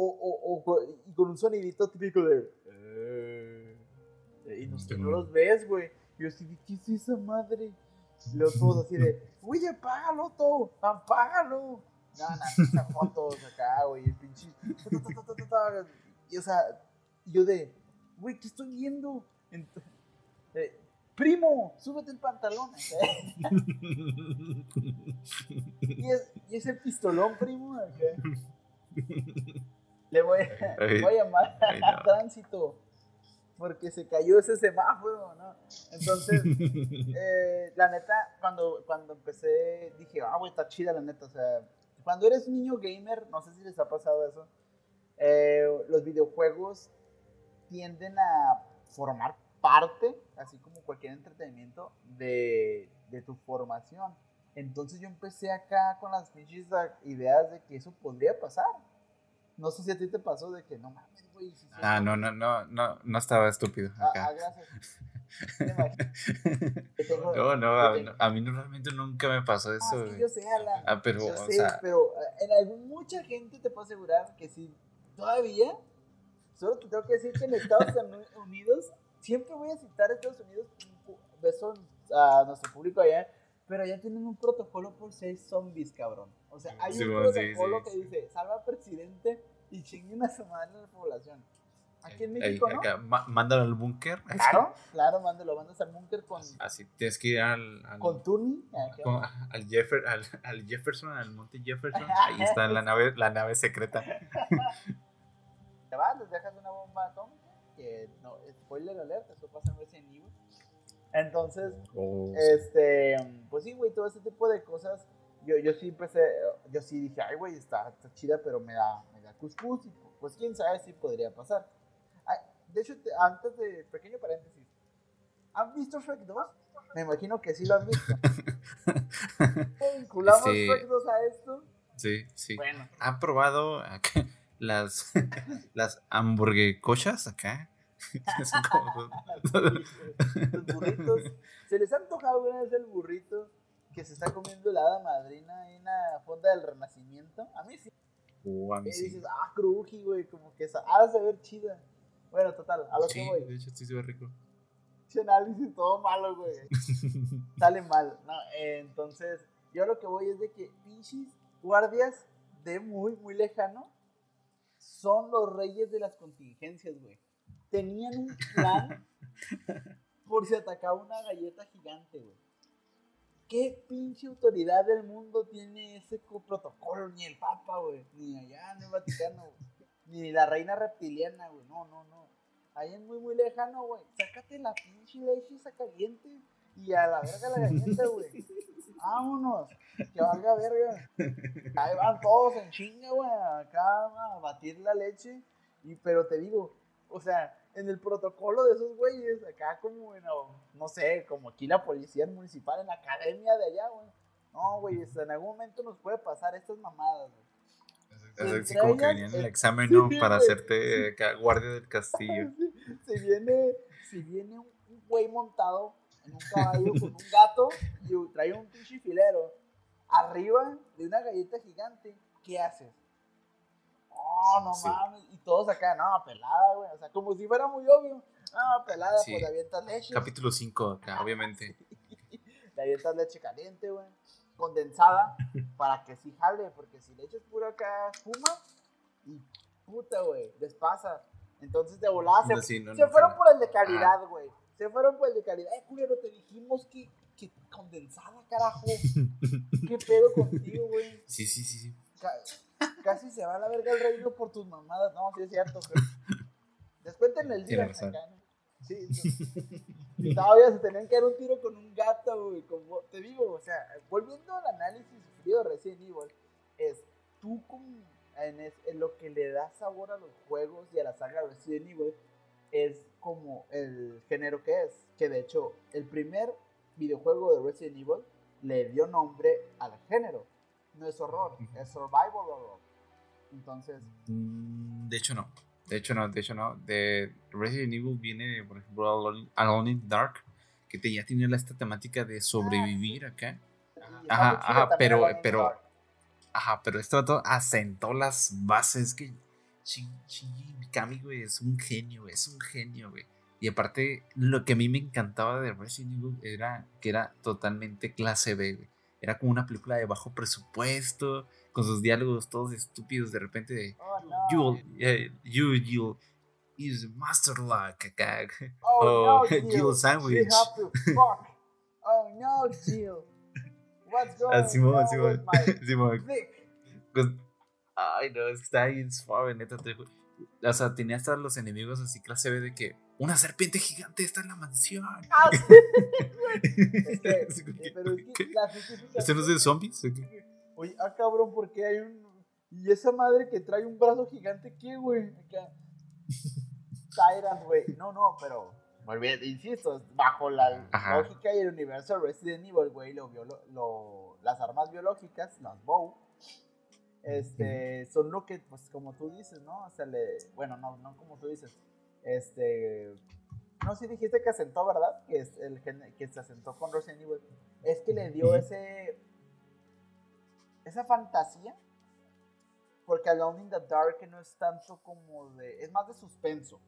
C: O, o, o y con un sonidito típico de. "Eh", Y no, sé, no los ves, güey. Y yo así, de, ¿qué es esa madre? Y luego todos así de, oye, apágalo todo, apágalo. No, no, esas fotos acá, güey, el pinche. O sea, yo de, güey, ¿qué estoy viendo? Eh, Primo, súbete el pantalón. Y es, y es el pistolón, primo. Le voy, a-
B: Ay.
C: voy a llamar a
B: no.
C: tránsito porque se cayó ese semáforo, ¿no? Entonces, eh, la neta, cuando, cuando empecé, dije, ah, güey, está chida la neta. O sea, cuando eres un niño gamer, no sé si les ha pasado eso, eh, los videojuegos tienden a formar parte, así como cualquier entretenimiento, de, de tu formación. Entonces yo empecé acá con las pinches ah, ideas de que eso podría pasar. No sé si a ti te pasó de que no mames, güey. si
B: Ah, no, no, no, no, no estaba estúpido
C: Ah, ah, gracias. Tengo-
B: No, no, a,
C: tengo-
B: a mí normalmente nunca me pasó
C: Ah,
B: eso, güey.
C: yo sé, Alan.
B: Ah, pero,
C: Yo
B: o
C: sé,
B: sea,
C: pero eh, en algún, mucha gente te puedo asegurar que sí, todavía, solo te tengo que decir que en Estados Unidos, siempre voy a citar a Estados Unidos, beso a nuestro público allá, pero ya tienen un protocolo por seis zombies, cabrón. O sea, hay
B: Sí,
C: un
B: bueno, sí,
C: protocolo
B: sí,
C: que dice, salva al presidente y chinguen a su madre a la población. Aquí en México, ¿no?
B: acá, ma- mándalo al búnker.
C: Claro, claro, mándalo, mandas al búnker con,
B: Así tienes que ir al, al,
C: con Tuni.
B: con- al, Jeffer- al, al Jefferson, al monte Jefferson. Ahí está la nave, la nave secreta.
C: Te vas, les dejas una bomba atómica, que no, spoiler alert, eso pasa en Resident Evil. Entonces,
B: Oh,
C: este, pues sí, güey, todo ese tipo de cosas, yo, yo sí empecé, yo sí dije, ay, güey, está, está chida, pero me da, me da cuscús, y pues quién sabe si podría pasar. Ay, de hecho, te- antes de, pequeño paréntesis, ¿han visto Shrek 2? Me imagino que sí lo han visto. ¿Vinculamos
B: Sí.
C: Shrek 2 a esto?
B: sí, sí.
C: Bueno,
B: ¿Han probado las, las hamburguecochas acá? Son como-
C: los burritos. ¿Se les ha antojado alguna vez el burrito que se está comiendo la hada madrina en la fonda del renacimiento? A mí sí.
B: Oh, a mí
C: Y
B: sí.
C: dices, ah, cruji, güey, como que esa, ha de saber chida. Bueno, total, a lo
B: Sí,
C: que voy.
B: de hecho, sí se ve rico.
C: Pinche análisis todo malo, güey. Sale mal. No, eh, entonces, yo lo que voy es de que pinches guardias de muy, muy lejano son los reyes de las contingencias, güey. Tenían un plan por si atacaba una galleta gigante, güey. ¿Qué pinche autoridad del mundo tiene ese protocolo? Ni el Papa, güey. Ni allá en el Vaticano, güey. Ni la reina reptiliana, güey. No, no, no. Ahí es muy, muy lejano, güey. Sácate la pinche leche esa caliente. Y a la verga la galleta, güey. Vámonos. Que valga verga. Ahí van todos en chinga, güey. Acá a batir la leche. Y, pero te digo, o sea, en el protocolo de esos güeyes, acá como, bueno, no sé, como aquí la policía municipal, en la academia de allá, güey. No, güey, en algún momento nos puede pasar estas mamadas, güey.
B: Es así como que venían el examen, ¿no? Para hacerte guardia del castillo.
C: Si viene, si viene un güey montado en un caballo con un gato y trae un pinche filero arriba de una galleta gigante, ¿qué haces? no, no mames. Y todos acá, no, pelada, güey. O sea, como si fuera muy obvio. No, pelada, pues le avientas leche.
B: Capítulo 5 acá, obviamente.
C: le avientas leche caliente, güey. Condensada, para que sí jale, porque si le echas pura acá espuma, y puta, güey, les pasa. Entonces de volada se, se fueron por el de calidad, güey. Se fueron por el de calidad. Eh, culero, te dijimos que, que condensada, carajo. ¿Qué pedo contigo, güey?
B: Sí, sí, sí, sí
C: casi se va a la verga el reino por tus mamadas. No, sí es cierto. Descuéntenle el día. Sí, sí. Todavía se tenían que dar un tiro con un gato, güey. Como te digo, o sea, volviendo al análisis frío de Resident Evil, es tú con, en, lo que le da sabor a los juegos y a la saga Resident Evil, es como el género que es. Que de hecho, el primer videojuego de Resident Evil le dio nombre al género no es horror, es survival horror. Entonces.
B: Mm, de hecho, no. De hecho, no. De hecho, no. De Resident Evil viene, por ejemplo, Alone in Dark, que te, ya tiene esta temática de sobrevivir ah, acá. Ajá, ajá, pero, pero, ajá, pero esto asentó las bases que Mikami, güey, es un genio, es un genio, güey. Y aparte, lo que a mí me encantaba de Resident Evil era que era totalmente clase B, güey. Era como una película de bajo presupuesto, con sus diálogos todos estúpidos de repente de
C: oh, no.
B: you, you, use master lock acá.
C: Oh, no, Jill. sandwich. oh no, Jill. What's going ah, Simón, on Simón, Simón.
B: Pues, ay, no, está ahí suave, neta. o sea, tenía hasta los enemigos así clase B de que una serpiente gigante está en la mansión. Ah, es que, pero es que la ¿Este no es de zombies?
C: Oye, ah, cabrón, ¿por qué hay un. Y esa madre que trae un brazo gigante, ¿qué, güey? Tyrant, güey. No, no, pero. Muy bien, insisto, bajo la lógica y el universo Resident Evil, güey, lo, lo, las armas biológicas, las bow, este, son lo que, pues, como tú dices, ¿no? O sea, le, bueno, no, no como tú dices, este, no sé si dijiste que asentó, ¿verdad? Que es el que se asentó con Resident Evil. Es que le dio ese esa fantasía porque Alone in the Dark no es tanto como de es más de suspenso.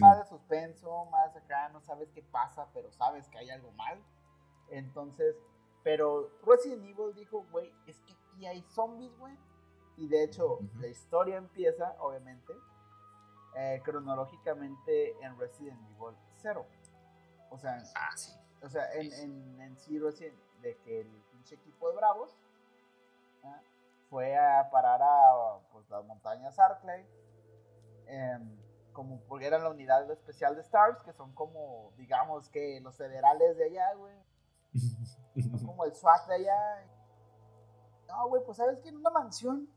C: más de suspenso, más acá no sabes qué pasa, pero sabes que hay algo mal. Entonces, pero Resident Evil dijo, güey, es que aquí hay zombies, güey. Y de hecho, la historia empieza, obviamente, eh, cronológicamente en Resident Evil 0. O sea,
B: ah,
C: o sea en, en, en sí Resident, de que el pinche equipo de Bravos fue a parar a pues, las montañas Arclay, em, como porque eran la unidad especial de Stars, que son como, digamos que los federales de allá, güey. como el SWAT de allá. No, güey, pues sabes que en una mansión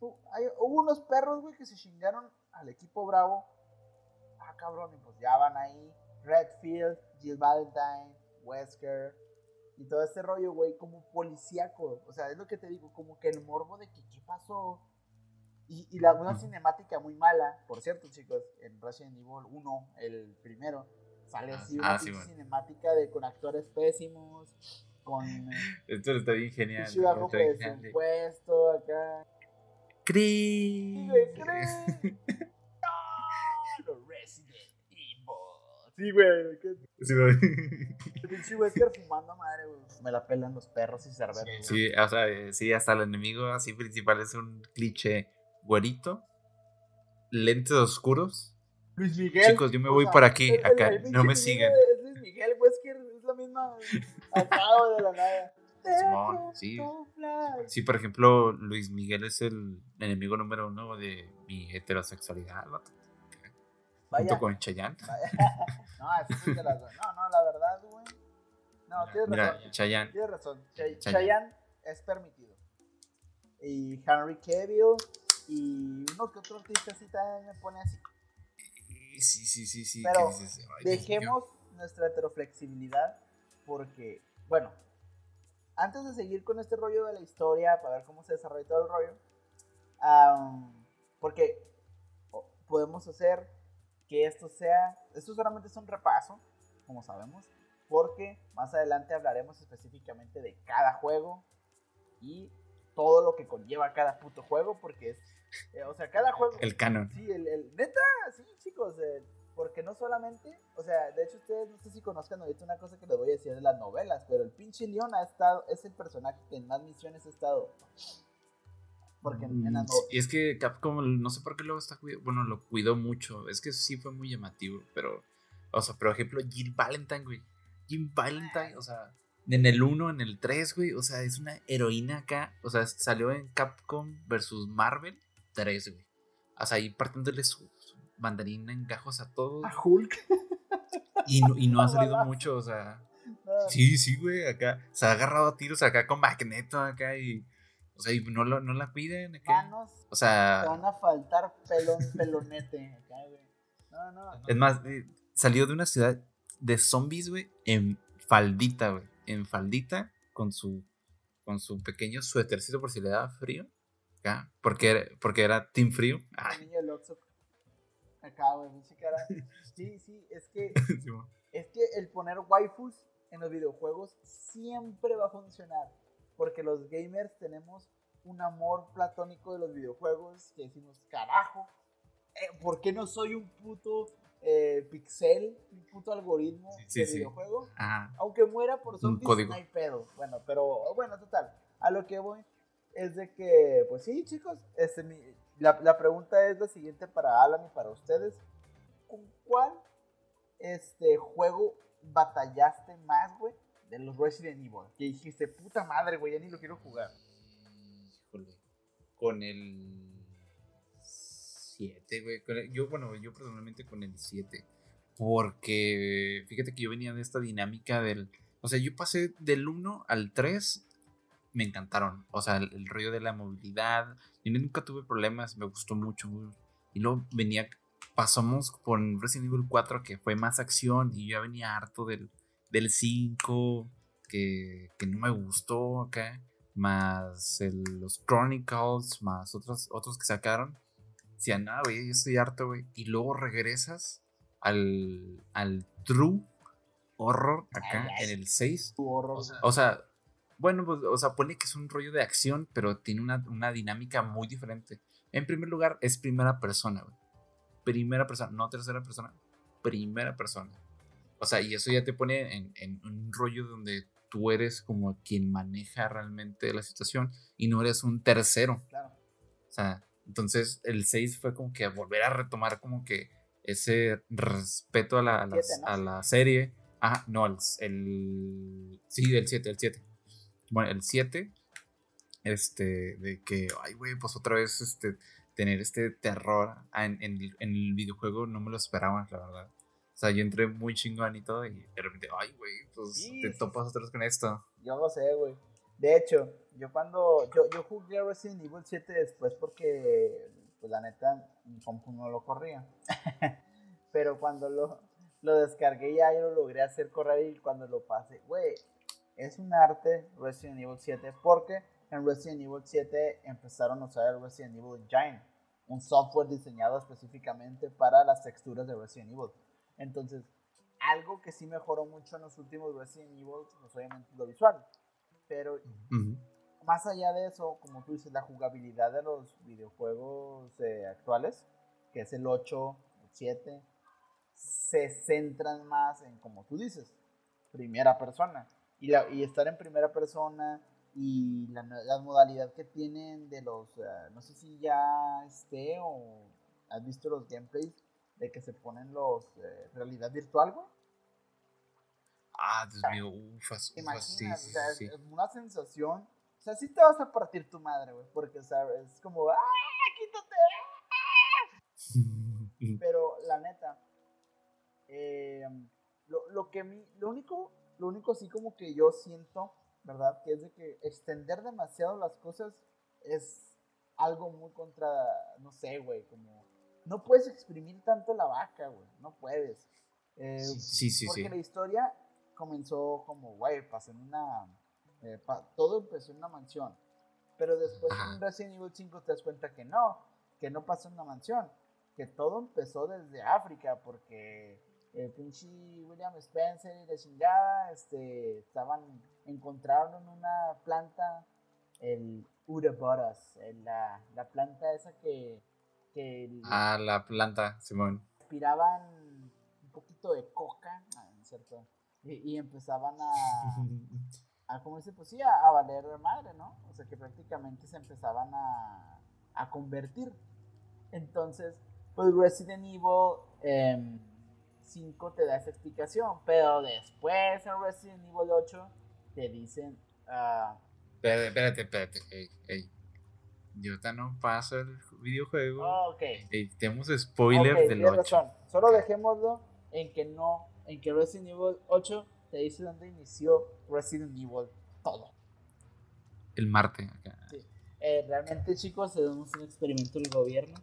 C: hubo unos perros, güey, que se chingaron al equipo Bravo. Ah, cabrón, y pues ya van ahí Redfield, Jill Valentine, Wesker y todo este rollo, güey, como policíaco. O sea, es lo que te digo, como que el morbo de que qué pasó. Y, y la, una cinemática muy mala, por cierto, chicos, en Resident Evil 1, el primero, sale ah, así una ah, cinemática de, con actores pésimos, con...
B: Esto está bien genial.
C: Está bien genial. puesto acá.
B: Cree.
C: Resident Evil. Sí, güey. Sí, güey. Pinche Wesker fumando madre, güey. Me la pelan los perros y cerveros.
B: Sí, o sea, eh, sí, hasta el enemigo así principal es un cliché güerito, lentes oscuros.
C: Luis Miguel.
B: Chicos, yo me voy por aquí, acá, no me sigan.
C: Es Luis Miguel, Wesker es la misma Acabo de la nada.
B: Sí. Sí, por ejemplo, Luis Miguel es el enemigo número uno de mi heterosexualidad.
C: Vaya.
B: Junto con Chayanne.
C: No, las. No, no, la verdad, güey. No, tienes
B: Mira,
C: razón.
B: Chayanne.
C: Tienes razón. Chay-
B: Chayanne.
C: Chayanne es permitido. Y Henry Cavill y uno que otro artista así también me pone así.
B: Sí, sí, sí, sí.
C: Pero. Dejemos nuestra heteroflexibilidad porque, bueno, antes de seguir con este rollo de la historia, para ver cómo se desarrolla todo el rollo, am, porque podemos hacer que esto sea, esto solamente es un repaso, como sabemos, porque más adelante hablaremos específicamente de cada juego y todo lo que conlleva cada puto juego, porque es, eh, o sea, cada juego...
B: El canon.
C: Sí, el, el- neta, sí, chicos, porque no solamente, o sea, de hecho ustedes no sé si conozcan ahorita una cosa que les voy a decir de las novelas, pero el pinche Leon ha estado, es el personaje que en más misiones ha estado. Porque en, en las
B: Mm,
C: no-
B: Y es que Capcom, no sé por qué luego está cuidando, bueno, lo cuidó mucho. Es que sí fue muy llamativo, pero, o sea, por ejemplo, Jill Valentine, güey. Jill Valentine, o sea, en el 1, en el 3, güey, o sea, es una heroína acá. O sea, salió en Capcom versus Marvel 3, güey. O sea, ahí partiéndole su, su mandarina en gajos a todos.
C: a Hulk.
B: Y no, y no ha salido mucho, o sea. Sí, sí, güey, acá. Se ha agarrado a tiros acá con Magneto acá y. O sea, y no, lo, no la cuiden acá.
C: Manos
B: O
C: te
B: sea,
C: van a faltar pelón, pelonete. Acá, güey. No, no, no.
B: es más, eh, salió de una ciudad de zombies, güey, en faldita, güey. En faldita, con su, con su pequeño suétercito por si le daba frío. Acá, porque era, porque era Team Frío.
C: El niño del Oxxo. Acá, güey, pinche cara. Sí, sí, es que
B: sí.
C: Es que el poner waifus en los videojuegos siempre va a funcionar. Porque los gamers tenemos un amor platónico de los videojuegos que decimos, carajo, eh, ¿por qué no soy un puto eh, pixel, un puto algoritmo
B: Sí,
C: de videojuego?
B: Ajá.
C: Aunque muera por zombies, no hay pedo. Bueno, pero bueno, total. A lo que voy es de que, pues sí, chicos, este, mi- la, la pregunta es la siguiente para Alan y para ustedes. ¿Con cuál este, juego batallaste más, güey, de los Resident Evil? Que dijiste, puta madre, güey, ya ni lo quiero jugar.
B: Híjole. Con el 7, güey. Yo, bueno, yo personalmente con el 7. Porque fíjate que yo venía de esta dinámica del. O sea, yo pasé del 1 al 3. Me encantaron. O sea, el, el rollo de la movilidad. Yo nunca tuve problemas. Me gustó mucho. Y luego venía. Pasamos por Resident Evil 4, que fue más acción. Y yo ya venía harto del, del 5. Que, que no me gustó acá más el- los Chronicles, más otros, otros que sacaron. Decían, ah, güey, yo estoy harto, güey. Y luego regresas al, al True Horror acá
C: Ay, ay.
B: en el 6.
C: Tu horror.
B: O sea, o sea, bueno, pues, o sea, pone que es un rollo de acción, pero tiene una, una dinámica muy diferente. En primer lugar, es primera persona, güey. Primera persona, no tercera persona, primera persona. O sea, y eso ya te pone en, en un rollo donde tú eres como quien maneja realmente la situación y no eres un tercero.
C: claro.
B: O sea, entonces el 6 fue como que volver a retomar como que ese respeto a la, a las-
C: Siete, ¿no?
B: a la serie. Ah, no, el, el sí, el 7, el 7. Bueno, el 7, este, de que, ay, güey, pues otra vez, este, tener este terror en, en el- en el videojuego no me lo esperaba, la verdad. O sea, yo entré muy chingón y todo y de repente, ay, güey, pues
C: Sí,
B: te topas otra vez con esto.
C: Yo lo sé, güey. De hecho, yo cuando. Yo, yo jugué Resident Evil 7 después porque, pues la neta, mi compu no lo corría. Pero cuando lo, lo descargué ya, yo lo logré hacer correr y cuando lo pasé, güey, es un arte Resident Evil 7 porque en Resident Evil 7 empezaron a usar el Resident Evil Engine, un software diseñado específicamente para las texturas de Resident Evil. Entonces, algo que sí mejoró mucho en los últimos Resident Evil, pues obviamente lo visual. Pero
B: Ujú.
C: más allá de eso, como tú dices, la jugabilidad de los videojuegos eh, actuales, que es el 8, el 7, se centran más en, como tú dices, primera persona. Y, la, y estar en primera persona y la, la modalidad que tienen de los, eh, no sé si ya esté o has visto los gameplays de que se ponen los eh, realidad virtual, güey.
B: Ah, Dios mío, ufas,
C: ¿Te
B: ufas, sí,
C: imaginas?
B: sí,
C: o sea,
B: sí,
C: es una sensación. O sea, sí te vas a partir tu madre, güey. Porque, o sea, es como, ¡ah, quítate! Pero la neta, eh, lo, lo que mi, lo único, lo único así como que yo siento, ¿verdad? Que es de que extender demasiado las cosas es algo muy contra, no sé, güey, como no puedes exprimir tanto la vaca, güey, no puedes. Eh,
B: Sí, sí,
C: porque
B: sí.
C: la historia comenzó como, güey, pasó en una, eh, pa- todo empezó en una mansión. Pero después en Resident Evil 5 te das cuenta que no, que no pasó en una mansión, que todo empezó desde África, porque el pinche William Spencer y la chingada, este, estaban, encontraron en una planta el Uraboras, el- la, la planta esa que, que le
B: Ah, la planta, Simón.
C: aspiraban un poquito de coca, ah, ¿no es cierto? Y, y empezaban a, a, ¿cómo dice? Pues sí, a, a valer madre, ¿no? O sea, que prácticamente se empezaban a, a convertir. Entonces, pues Resident Evil em, 5 te da esa explicación, pero después en Resident Evil 8 te dicen, ah,
B: Espérate, espérate, espérate. Ey, ey. Yo no paso el videojuego.
C: "Oh, ok,
B: Ey, tenemos spoilers
C: ok,
B: del
C: tienes
B: 8.
C: razón. Solo dejémoslo en que no, en que Resident Evil 8 te dice dónde inició Resident Evil todo.
B: El Marte. Acá.
C: Eh, realmente, chicos, es un experimento del gobierno.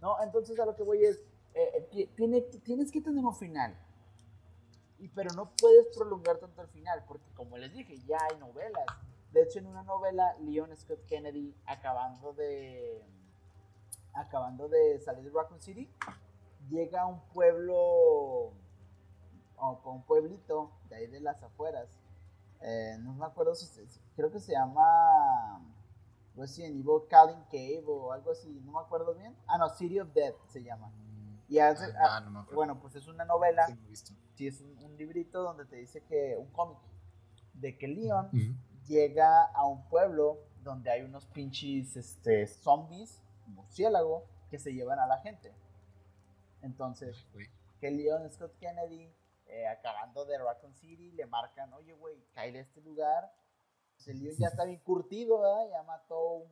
C: No, entonces a lo que voy es, eh, ti- tiene, tienes que tener un final. Pero no puedes prolongar tanto el final, porque como les dije, ya hay novelas. De hecho, en una novela, Leon Scott Kennedy, acabando de acabando de salir de Raccoon City, llega a un pueblo, o a un pueblito de ahí de las afueras. Eh, no me acuerdo si se- creo que se llama Resident Evil Calling Cave o algo así, no me acuerdo bien. Ah, no, City of Death se llama. Y hace,
B: Ah, no me acuerdo.
C: bueno, pues es una novela,
B: Sí, lo he visto.
C: sí, es un, un librito donde te dice que, un cómic, de que Leon llega a un pueblo donde hay unos pinches este, zombies, murciélago, que se llevan a la gente. Entonces, que Leon Scott Kennedy, eh, acabando de Raccoon City, le marcan, oye, güey, cae de este lugar. Pues el Leon ya está bien curtido, ¿verdad? Ya mató un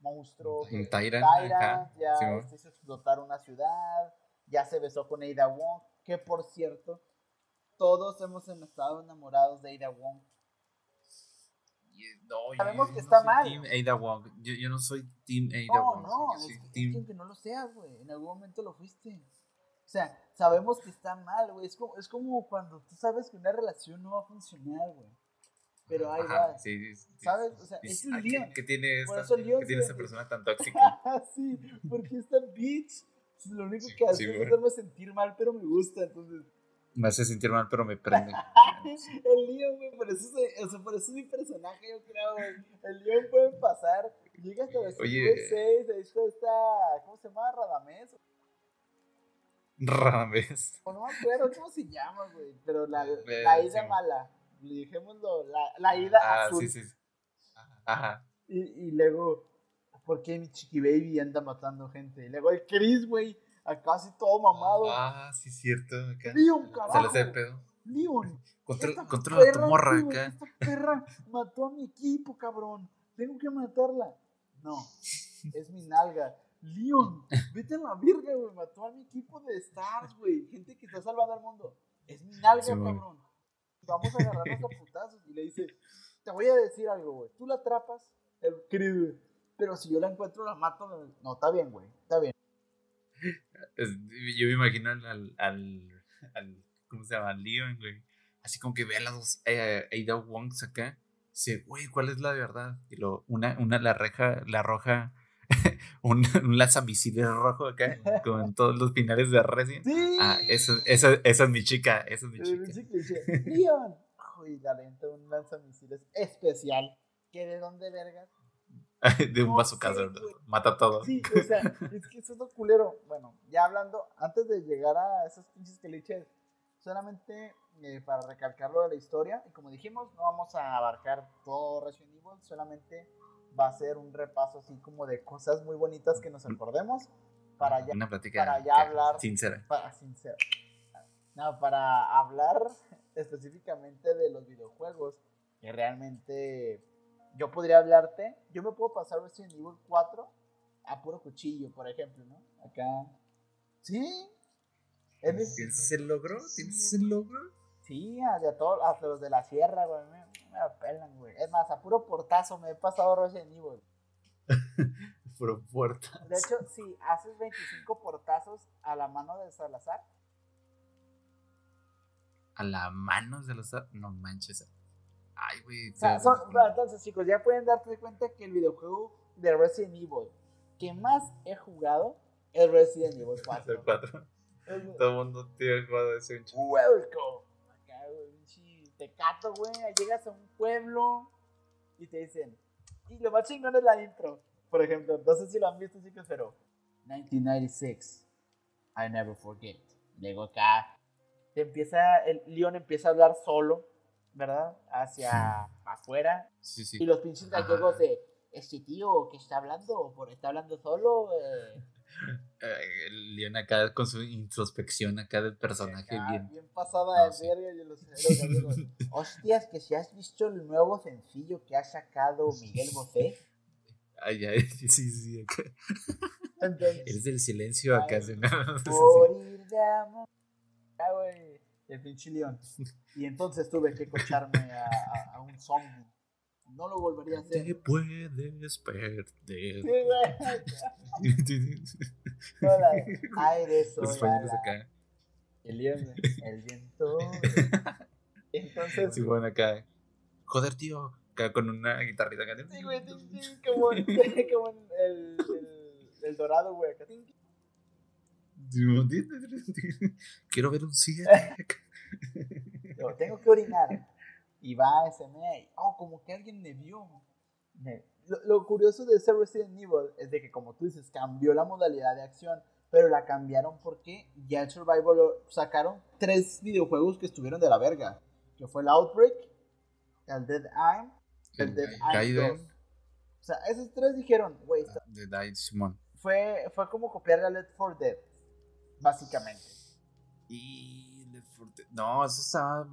C: monstruo.
B: Un Tyrant,
C: ya este, hizo explotar una ciudad, ya se besó con Ada Wong, que por cierto, todos hemos estado enamorados de Ada Wong.
B: No,
C: Sabemos
B: yo
C: que
B: no
C: está mal.
B: Team Ada Wong. Yo, yo no soy Team Ada
C: No,
B: Wong.
C: no,
B: yo
C: es,
B: team-
C: que no lo seas, güey, en algún momento lo fuiste. O sea, sabemos que está mal, güey. Es como, es como cuando tú sabes que una relación no va a funcionar, güey. Pero ahí
B: Ajá,
C: va.
B: sí, sí.
C: ¿Sabes? O sea, es un
B: "Ah, ¿qué-
C: Leon.
B: ¿Qué tiene esta, qué tiene esta persona tan tóxica?
C: sí, porque es tan bitch. Lo único que hace es hacerme sentir mal, pero me gusta. Entonces,
B: Me hace sentir mal, pero me prende.
C: el Leon, güey, por eso, se- por eso es mi personaje, yo creo, güey. El Leon puede pasar. Llega hasta
B: Oye.
C: 6, ahí está esta, ¿cómo se llama? Radamés.
B: Vez.
C: O no me acuerdo cómo se llama, güey. Pero la, la
B: sí.
C: mala. Dejémoslo, la, la ida
B: Ah,
C: azul.
B: sí, sí. Ajá.
C: Y, y luego, ¿por qué mi chiqui baby anda matando gente? Y luego el Chris, güey, acá así todo mamado.
B: Ah, sí, cierto. Acá.
C: Leon,
B: Se
C: carajo.
B: le hace de pedo.
C: Leon,
B: Contra,
C: esta
B: controla a tu morra
C: güey,
B: acá.
C: Esta perra mató a mi equipo, cabrón. Tengo que matarla. No, es mi nalga. Leon, vete a la verga, güey. Mató a mi equipo de stars, güey. Gente que está salvando al mundo. Es mi nalga,
B: Sí,
C: cabrón. Vamos a agarrarnos a putazos. Y le dice, te voy a decir algo, güey. Tú la atrapas, el güey. Pero si yo la encuentro, la mato. No, está bien, güey. Está bien.
B: Yo me imagino al, al, al, al- ¿cómo se llama? Al Leon, güey. Así como que ve a las dos eh, Ada Wongs acá. Dice, güey, ¿cuál es la verdad? Y lo, una, una la reja, la roja, un, un lanzamisiles rojo acá, como en todos los finales de Resident.
C: Sí.
B: Ah, eso, esa, esa es mi chica, esa es mi chica.
C: Leon. Uy, la lenta un lanzamisiles especial. ¿Que de dónde vergas?
B: De un
C: No
B: bazucazo,
C: güey.
B: mata todo.
C: Sí, o sea, es que eso es lo culero. Bueno, ya hablando, antes de llegar a esos pinches clichés, solamente eh, para recalcar lo de la historia, y como dijimos, no vamos a abarcar todo Resident Evil, solamente va a ser un repaso así como de cosas muy bonitas que nos acordemos para ya,
B: Una plática
C: para ya hablar-
B: sincera.
C: para sincero, no, para hablar específicamente de los videojuegos, que realmente yo podría hablarte, yo me puedo pasar Resident Evil 4 a puro cuchillo, por ejemplo, ¿no? Acá. Sí.
B: ¿Tienes el logro? ¿Tienes el logro?
C: Sí, a, todos, hasta los de la sierra, güey. Me, güey. Es más, a puro portazo me he pasado Resident Evil.
B: puro portazo.
C: De hecho, si haces 25 portazos a la mano de Salazar.
B: A la mano de Salazar, no manches. Ay, güey.
C: entonces, chicos, ya pueden darte cuenta que el videojuego de Resident Evil que más he jugado es Resident Evil 4.
B: 4. Todo el mundo tiene jugado ese un
C: chico. Welcome. Acá, güey, te cato, güey. Llegas a un pueblo y te dicen. Y lo más chingón es la intro. Por ejemplo, no sé si lo han visto, chicos, pero. 1996. I never forget. Luego acá. Te empieza. El Leon empieza a hablar solo ¿verdad? Hacia afuera.
B: Sí, sí.
C: Y los pinches gallegos de, este tío que está hablando, por está hablando solo. Eh.
B: el León acá con su introspección acá del personaje bien.
C: Bien pasada de verga y los, gallegos. Hostias, que si has visto el nuevo sencillo que ha sacado Miguel Bosé.
B: Ay, ay, sí, sí, acá. Entonces, Eres del silencio acá.
C: se morir de amor. Ah, güey el pinche león. Y entonces tuve que cocharme a, a, un zombie. No lo volvería a hacer.
B: Te puedes perder. Sí,
C: Hola, aire
B: Los acá.
C: El león, el viento. Entonces.
B: Sí, bueno, acá. Joder, tío. Acá con una guitarrita acá.
C: Sí, güey, como, como el, el, el dorado, güey. Acá.
B: Quiero ver un cielo.
C: tengo que orinar. Y va a ese y, oh, como que alguien me vio. Lo, curioso de ese Resident Evil es de que, como tú dices, cambió la modalidad de acción, pero la cambiaron porque ya el Survival sacaron tres videojuegos que estuvieron de la verga. Que fue el Outbreak, el Dead Eye, el, Dead Eye 2. O sea, esos tres dijeron, güey,
B: Dead Simón.
C: Fue, fue como copiar a Left 4 Dead básicamente.
B: Y No, eso estaba.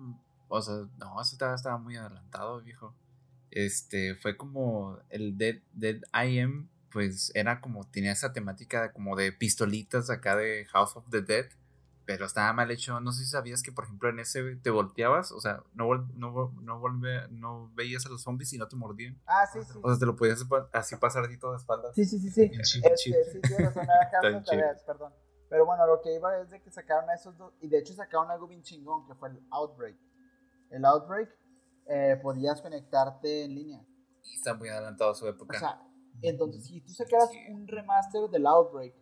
B: O sea, no, eso estaba, muy adelantado, viejo. Este, fue como el Dead, Dead I pues era como, tenía esa temática como de pistolitas acá de House of the Dead, pero estaba mal hecho. No sé si sabías que, por ejemplo, en ese te volteabas, o sea, no, no, no, no veías a los zombies y no te mordían.
C: Ah, sí, sí.
B: O sea, te lo podías así pasar así toda espaldas.
C: Sí, sí, sí, sí. Este, sí, sí, perdón. Pero bueno, lo que iba es de que sacaron esos dos, y de hecho sacaron algo bien chingón, que fue el Outbreak. El Outbreak, eh, podías conectarte en línea.
B: Y está muy adelantado su época.
C: O sea, entonces, si tú sacaras un remaster del Outbreak,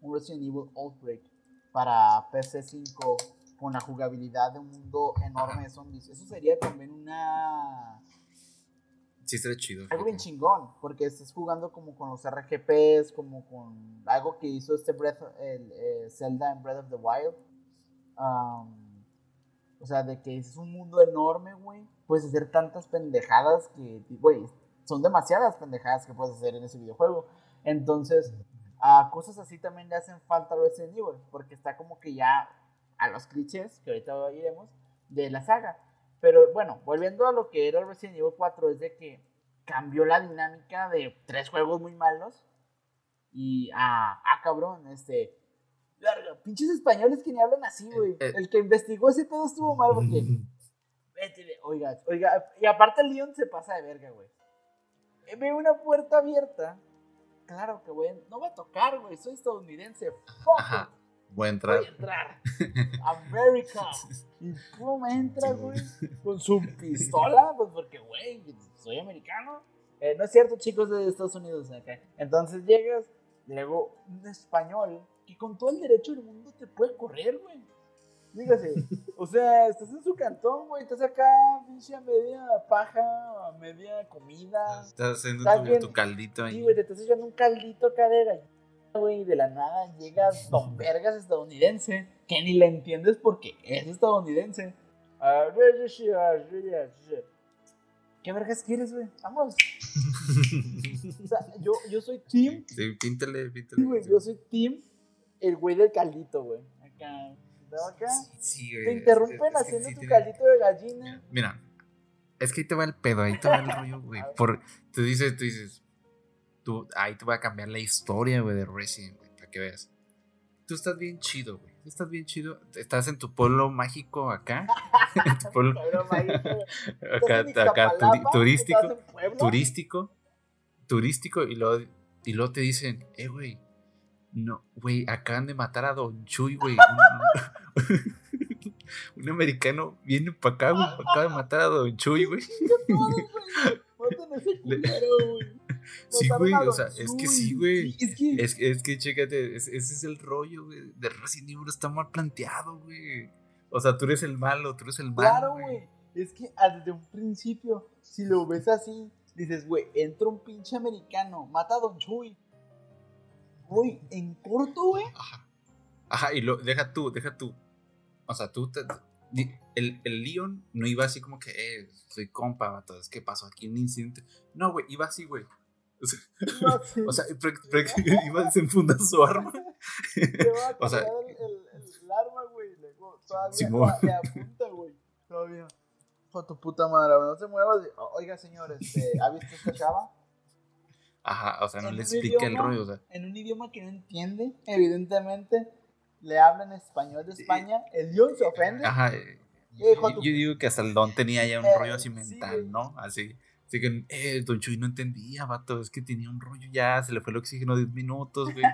C: un Resident Evil Outbreak, para PC5, con la jugabilidad de un mundo enorme de zombies, eso sería también una
B: Sí, está chido.
C: Algo bien chingón, porque estás jugando como con los RGPs, como con algo que hizo este Breath, el, eh, Zelda en Breath of the Wild. O sea, de que es un mundo enorme, güey. Puedes hacer tantas pendejadas que, güey, son demasiadas pendejadas que puedes hacer en ese videojuego. Entonces, a cosas así también le hacen falta a Resident Evil, porque está como que ya a los clichés, que ahorita iremos, de la saga. Pero bueno, volviendo a lo que era Resident Evil 4, es de que cambió la dinámica de tres juegos muy malos y ah, ah cabrón, este larga, pinches españoles que ni hablan así, güey. Eh, eh. El que investigó ese pedo estuvo mal porque vete, oiga, oiga, y aparte el Leon se pasa de verga, güey. Eh, ve una puerta abierta. Claro que güey, no va a tocar, güey, soy estadounidense. Fuck
B: Voy a entrar.
C: Voy a entrar. América. Y pum, entra, güey. Con su pistola. Pues porque, güey, soy americano. Eh, no es cierto, chicos de Estados Unidos acá. Entonces llegas, luego un español que con todo el derecho del mundo te puede correr, güey. Dígase, o sea, estás en su cantón, güey, estás acá, pinche a media paja, a media comida.
B: Estás haciendo tu, caldito ahí.
C: Sí, güey, te estás echando un caldito cadera güey, de la nada llega Don Vergas estadounidense, que ni le entiendes porque es estadounidense. ¿Qué vergas quieres, güey? Vamos. o sea, yo, yo soy Tim.
B: Sí, píntale, píntale.
C: Sí, güey, yo soy Tim, el güey del caldito, güey. Acá, ¿No acá?
B: Sí, güey.
C: Te
B: es-
C: interrumpen
B: es que
C: haciendo
B: sí
C: tu caldito de gallina.
B: Mira, es que ahí te va el pedo, ahí te va el rollo, güey. Por, tú dices, tú dices, tú, ahí te voy a cambiar la historia, güey, de Resident, güey, para que veas. Tú estás bien chido, güey. Tú estás bien chido. Estás en tu pueblo mágico acá. en tu pueblo acá,
C: ¿Estás en
B: acá turístico. Turístico, turístico, y luego, y luego te dicen, eh, güey, no, güey, acaban de matar a Don Chuy, güey. Un, un americano viene para acá, güey, acaba de matar a Don Chuy, güey. Sí, güey, o sea, es que sí, güey.
C: Es que,
B: Es, es que, chécate, es- ese es el rollo, güey. De Resident Evil está mal planteado, güey. O sea, tú eres el malo, tú eres el malo.
C: claro, güey. Es que ah, desde un principio, si lo ves así, dices, güey, entra un pinche americano, mata a Don Chuy. Güey, en corto, güey.
B: Ajá. Ajá, y lo, deja tú, deja tú. O sea, tú, te- el, el Leon no iba así como que, eh, soy compa, vato, es que pasó aquí un incidente. No, güey, iba así, güey. O sea,
C: No, sí.
B: o sea, pre- pre- iba desenfundando su arma.
C: Va a
B: o sea-
C: el, el, el arma, güey. Todavía
B: Simón.
C: le apunta, güey. Todavía. Hijo tu puta madre, no te muevas. Oiga, señor, este, ¿ha visto esta chava?
B: Ajá, o sea, no le
C: un
B: expliqué el rollo, o sea.
C: En un idioma que no entiende, evidentemente. Le habla en español de España. El Leon se ofende.
B: Ajá, eh, yo, digo que hasta el Don tenía ya un
C: Eh,
B: rollo así
C: sí,
B: mental. ¿no? Así. Así que, eh, Don Chuy no entendía, vato, es que tenía un rollo ya, se le fue el oxígeno 10 minutos, güey.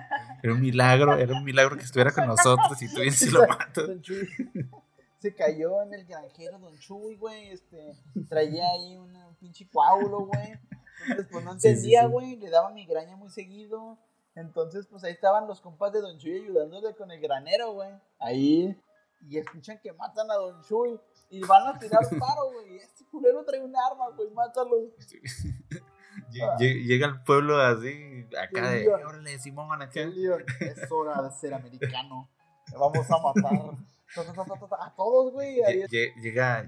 B: Era un milagro, era un milagro que estuviera con nosotros y tú bien si lo matas.
C: Don Chuy. Se cayó en el granjero Don Chuy, güey. Este, traía ahí un, un pinche coágulo, güey. Entonces, pues no
B: Sí, sí,
C: entendía,
B: sí.
C: güey. Le daba migraña muy seguido. Entonces, pues ahí estaban los compas de Don Chuy ayudándole con el granero, güey. Ahí. Y escuchan que matan a Don Chuy. Y van a tirar paro, güey. Este culero trae un arma, güey. Mátalo.
B: Lle- lle- Llega al pueblo así, acá de,
C: Sí,
B: "Eh, órale, Simón, acá.
C: El es hora de ser americano. Vamos a matar ta, ta, ta, ta, ta, a todos, güey.
B: Llega,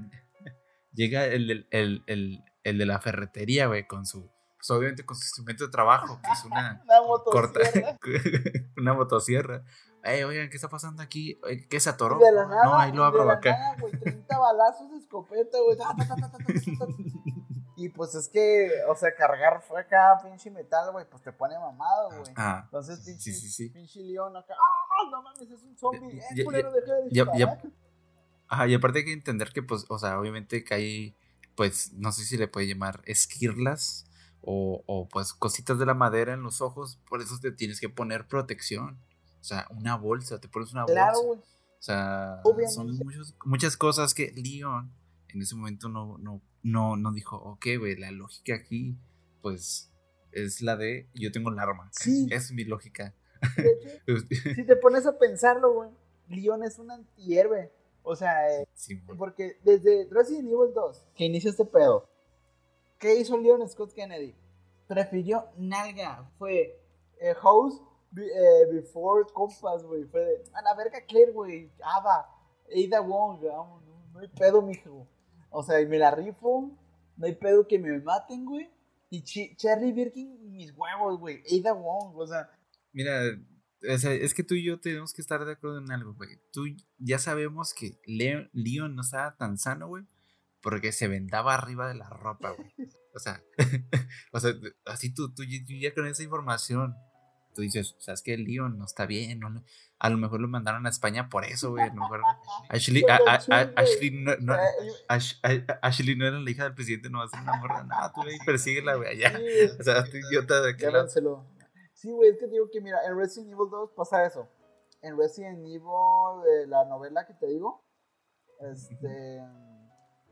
B: llega el, el, el, el de la ferretería, güey, con su, pues obviamente con su instrumento de trabajo, que es una
C: Una
B: corta,
C: motosierra.
B: una motosierra. Eh, oigan, ¿qué está pasando aquí? ¿Qué se atoró?
C: De la nada,
B: no, ahí lo
C: de
B: abro
C: la
B: acá.
C: nada, güey, 30 balazos de escopeta, güey. Y pues es que, o sea, cargar fue acá, pinche metal, güey, pues te pone mamado, güey.
B: Ah,
C: Entonces, pinche,
B: Sí, sí, sí.
C: pinche león acá, ¡ah! No mames, es un zombie. Eh, culero, deja de
B: ya- ya-. Ajá, y aparte hay que entender que, pues, o sea, obviamente que hay, pues, no sé si le puede llamar esquirlas o, o, pues, cositas de la madera en los ojos, por eso te tienes que poner protección. O sea, una bolsa, te pones una
C: Claro,
B: bolsa. O sea,
C: Obviamente.
B: son muchos- muchas cosas que Leon en ese momento no, no, no, no dijo, ok, güey, la lógica aquí, pues, es la de yo tengo el arma.
C: Sí.
B: Es mi lógica.
C: Hecho, si te pones a pensarlo, güey, Leon es un antihéroe. O sea, eh,
B: Sí,
C: porque desde Resident Evil 2, que inició este pedo, ¿qué hizo Leon Scott Kennedy? Prefirió nalga. Fue eh, House eh, Before Compass, güey. Fue de, a la verga Claire, güey. Ava, Ada Wong, no, no hay pedo, mijo. O sea, y me la rifo, no hay pedo que me maten, güey. Y Chi- Cherry Birkin, mis huevos, güey. Ada Wong, o sea,
B: Mira, o sea, es que tú y yo tenemos que estar de acuerdo en algo, güey. Tú ya sabemos que Leo- Leon no estaba tan sano, güey, porque se vendaba arriba de la ropa, güey. O sea, o sea, así tú, tú, tú ya con esa información, tú dices, sabes que Leon no está bien, no a lo mejor lo mandaron a España por eso, güey. A lo mejor Ashley, a- a- a- Ashley, no, no- Ash- a- Ashley no era la hija del presidente, no va a ser una morra. No, tú ve y persíguela, güey, allá. O sea, tú idiota de.
C: Llévenselo. Sí, güey, es que te digo que mira, en Resident Evil 2 pasa eso. En Resident Evil, eh, la novela que te digo, este,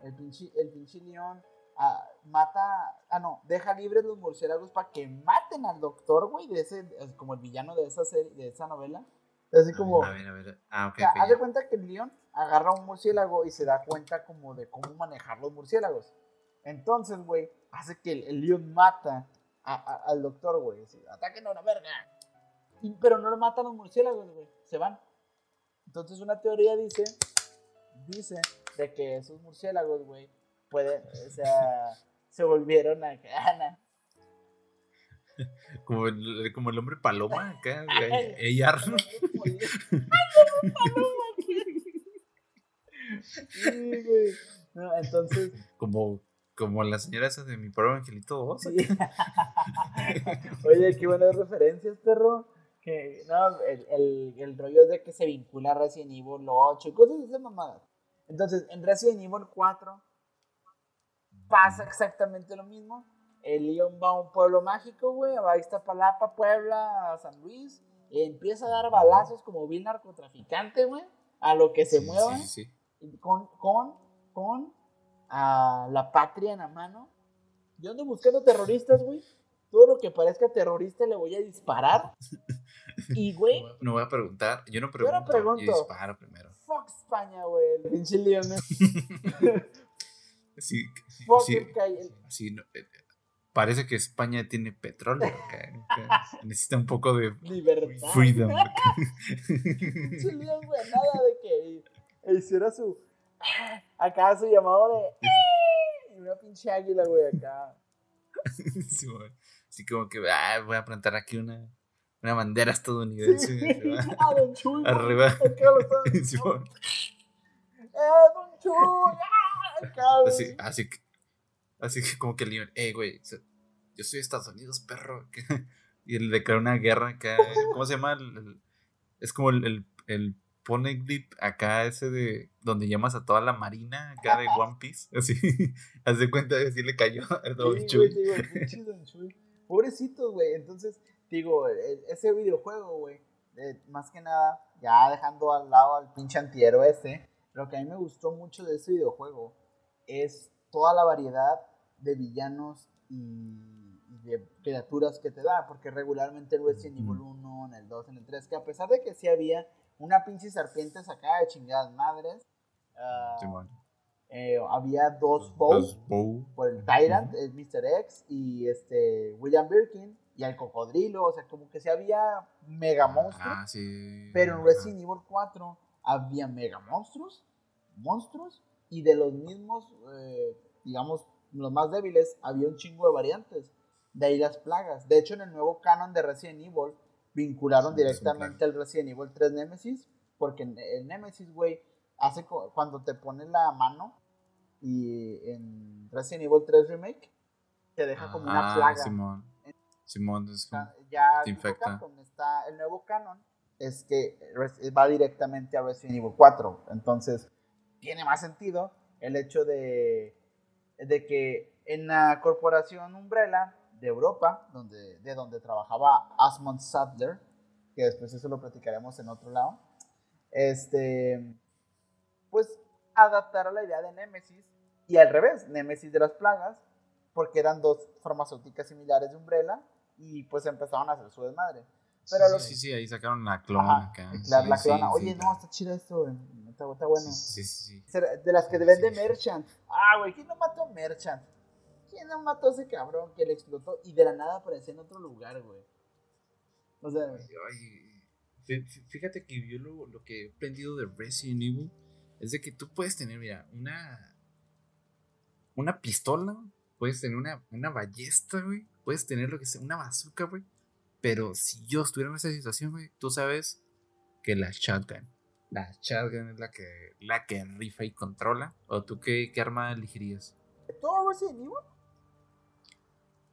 C: el pinche, el pinche león ah, mata, ah no, deja libres los murciélagos para que maten al doctor, güey, de ese, es como el villano de esa serie, de esa novela. Así como,
B: A ver, a ver. Ah, ok,
C: o sea, haz de cuenta que el león agarra un murciélago y se da cuenta como de cómo manejar los murciélagos. Entonces, güey, hace que el, el león mata al doctor, güey. Así, ataquen a una verga. Pero no lo matan los murciélagos, güey. Se van. Entonces una teoría dice, dice de que esos murciélagos, güey, pueden, o sea, se volvieron a Ana.
B: Como el, como el hombre paloma acá, güey. Paloma. Sí, güey.
C: No, entonces.
B: Como como la señora esa de mi pobre angelito 2.
C: sí. Oye, qué buenas referencias, perro. Que, no, el, el, el rollo de que se vincula a Resident Evil 8 y cosas de esas mamadas. Entonces, en Resident Evil 4 pasa exactamente lo mismo. El Leon va a un pueblo mágico, güey, va a Iztapalapa, Puebla, a San Luis, y empieza a dar balazos como vil narcotraficante, güey, a lo que se
B: Sí,
C: mueva,
B: sí, sí.
C: con, con, con a la patria en la mano. Yo ando buscando terroristas, güey. Todo lo que parezca terrorista le voy a disparar. Y, güey,
B: No voy a preguntar. Yo no
C: no
B: pregunto. Yo,
C: pregunto.
B: disparo primero.
C: fuck España, güey. El pinche Leon.
B: Sí,
C: Fuck
B: sí,
C: el
B: sí, no, eh, parece que España tiene petróleo. que- que necesita un poco de
C: Libertad.
B: freedom.
C: Pinche Leon, güey, nada de que hiciera su. Acá su llamado de. Y una pinche águila, güey, acá.
B: Sí, güey. Así como que ah, voy a plantar aquí una, una bandera estadounidense.
C: Sí. Ah, Don Chuy. güey,
B: Arriba.
C: Acá lo está.
B: Sí, güey.
C: ¡Eh, Don Chuy! ¡Ah! Acá, güey.
B: Así, así que, así que como que Leon, hey, güey, se- yo soy de Estados Unidos, perro. Y él declara una guerra acá. ¿Cómo se llama? El- el- es como el, el, el Poneglyph acá, ese de donde llamas a toda la marina acá de One Piece. Así, haz de cuenta que así le cayó a Don
C: Sí,
B: Chuy.
C: el. Pobrecitos, güey. Entonces, digo, e- ese videojuego, güey, eh, más que nada, ya dejando al lado al pinche antihéroe ese, lo que a mí me gustó mucho de ese videojuego es toda la variedad de villanos y, y de criaturas que te da, porque regularmente en Resident Evil 1, en el 2, en el 3, que a pesar de que sí había una pinche serpiente sacada de chingadas madres, ah,
B: Simón.
C: eh, había dos bows
B: Bow.
C: por el Tyrant, el Mr. X y este William Birkin y el cocodrilo, o sea, como que sí había mega monstruos,
B: Ah, sí.
C: pero en Resident Evil 4 había mega monstruos, monstruos y de los mismos, eh, digamos, los más débiles, había un chingo de variantes. De ahí las plagas. De hecho, en el nuevo canon de Resident Evil, vincularon
B: Sí, son
C: directamente al Resident Evil 3 Nemesis, porque en el Nemesis, güey, hace cuando te pone la mano y en Resident Evil 3 Remake, te deja como una
B: Ah,
C: plaga.
B: Simón. Simón, es como-
C: ya
B: Te
C: tipo
B: infecta.
C: Capcom está el nuevo canon es que va directamente a Resident Evil 4 entonces tiene más sentido el hecho de, de que en la corporación Umbrella de Europa donde, de donde trabajaba Asmund Sadler que después eso lo platicaremos en otro lado este pues adaptar a la idea de Nemesis y al revés, Nemesis de las plagas porque eran dos farmacéuticas similares de Umbrella y pues empezaron a hacer su desmadre. Pero
B: sí,
C: lo
B: sí, sí, ahí sacaron la clona
C: Ajá, la,
B: Sí,
C: la clona.
B: sí,
C: Oye, no, está chido esto. Está, está bueno.
B: Sí, sí, sí.
C: De las que te vende Merchant. Ah, güey, ¿quién no mató a Merchant? ¿Quién no mató a ese cabrón que le explotó y de la nada aparecía en otro lugar, güey? O sea,
B: Ay, fí- fí- fíjate que yo lo, lo que he aprendido de Resident Evil es de que tú puedes tener, mira, una una pistola, puedes tener una, una ballesta, güey, puedes tener lo que sea, una bazooka, güey. Pero si yo estuviera en esa situación, güey, tú sabes que la shotgun, la shotgun es la que, la que rifa y controla. ¿O tú qué, qué arma elegirías?
C: ¿todo Resident Evil?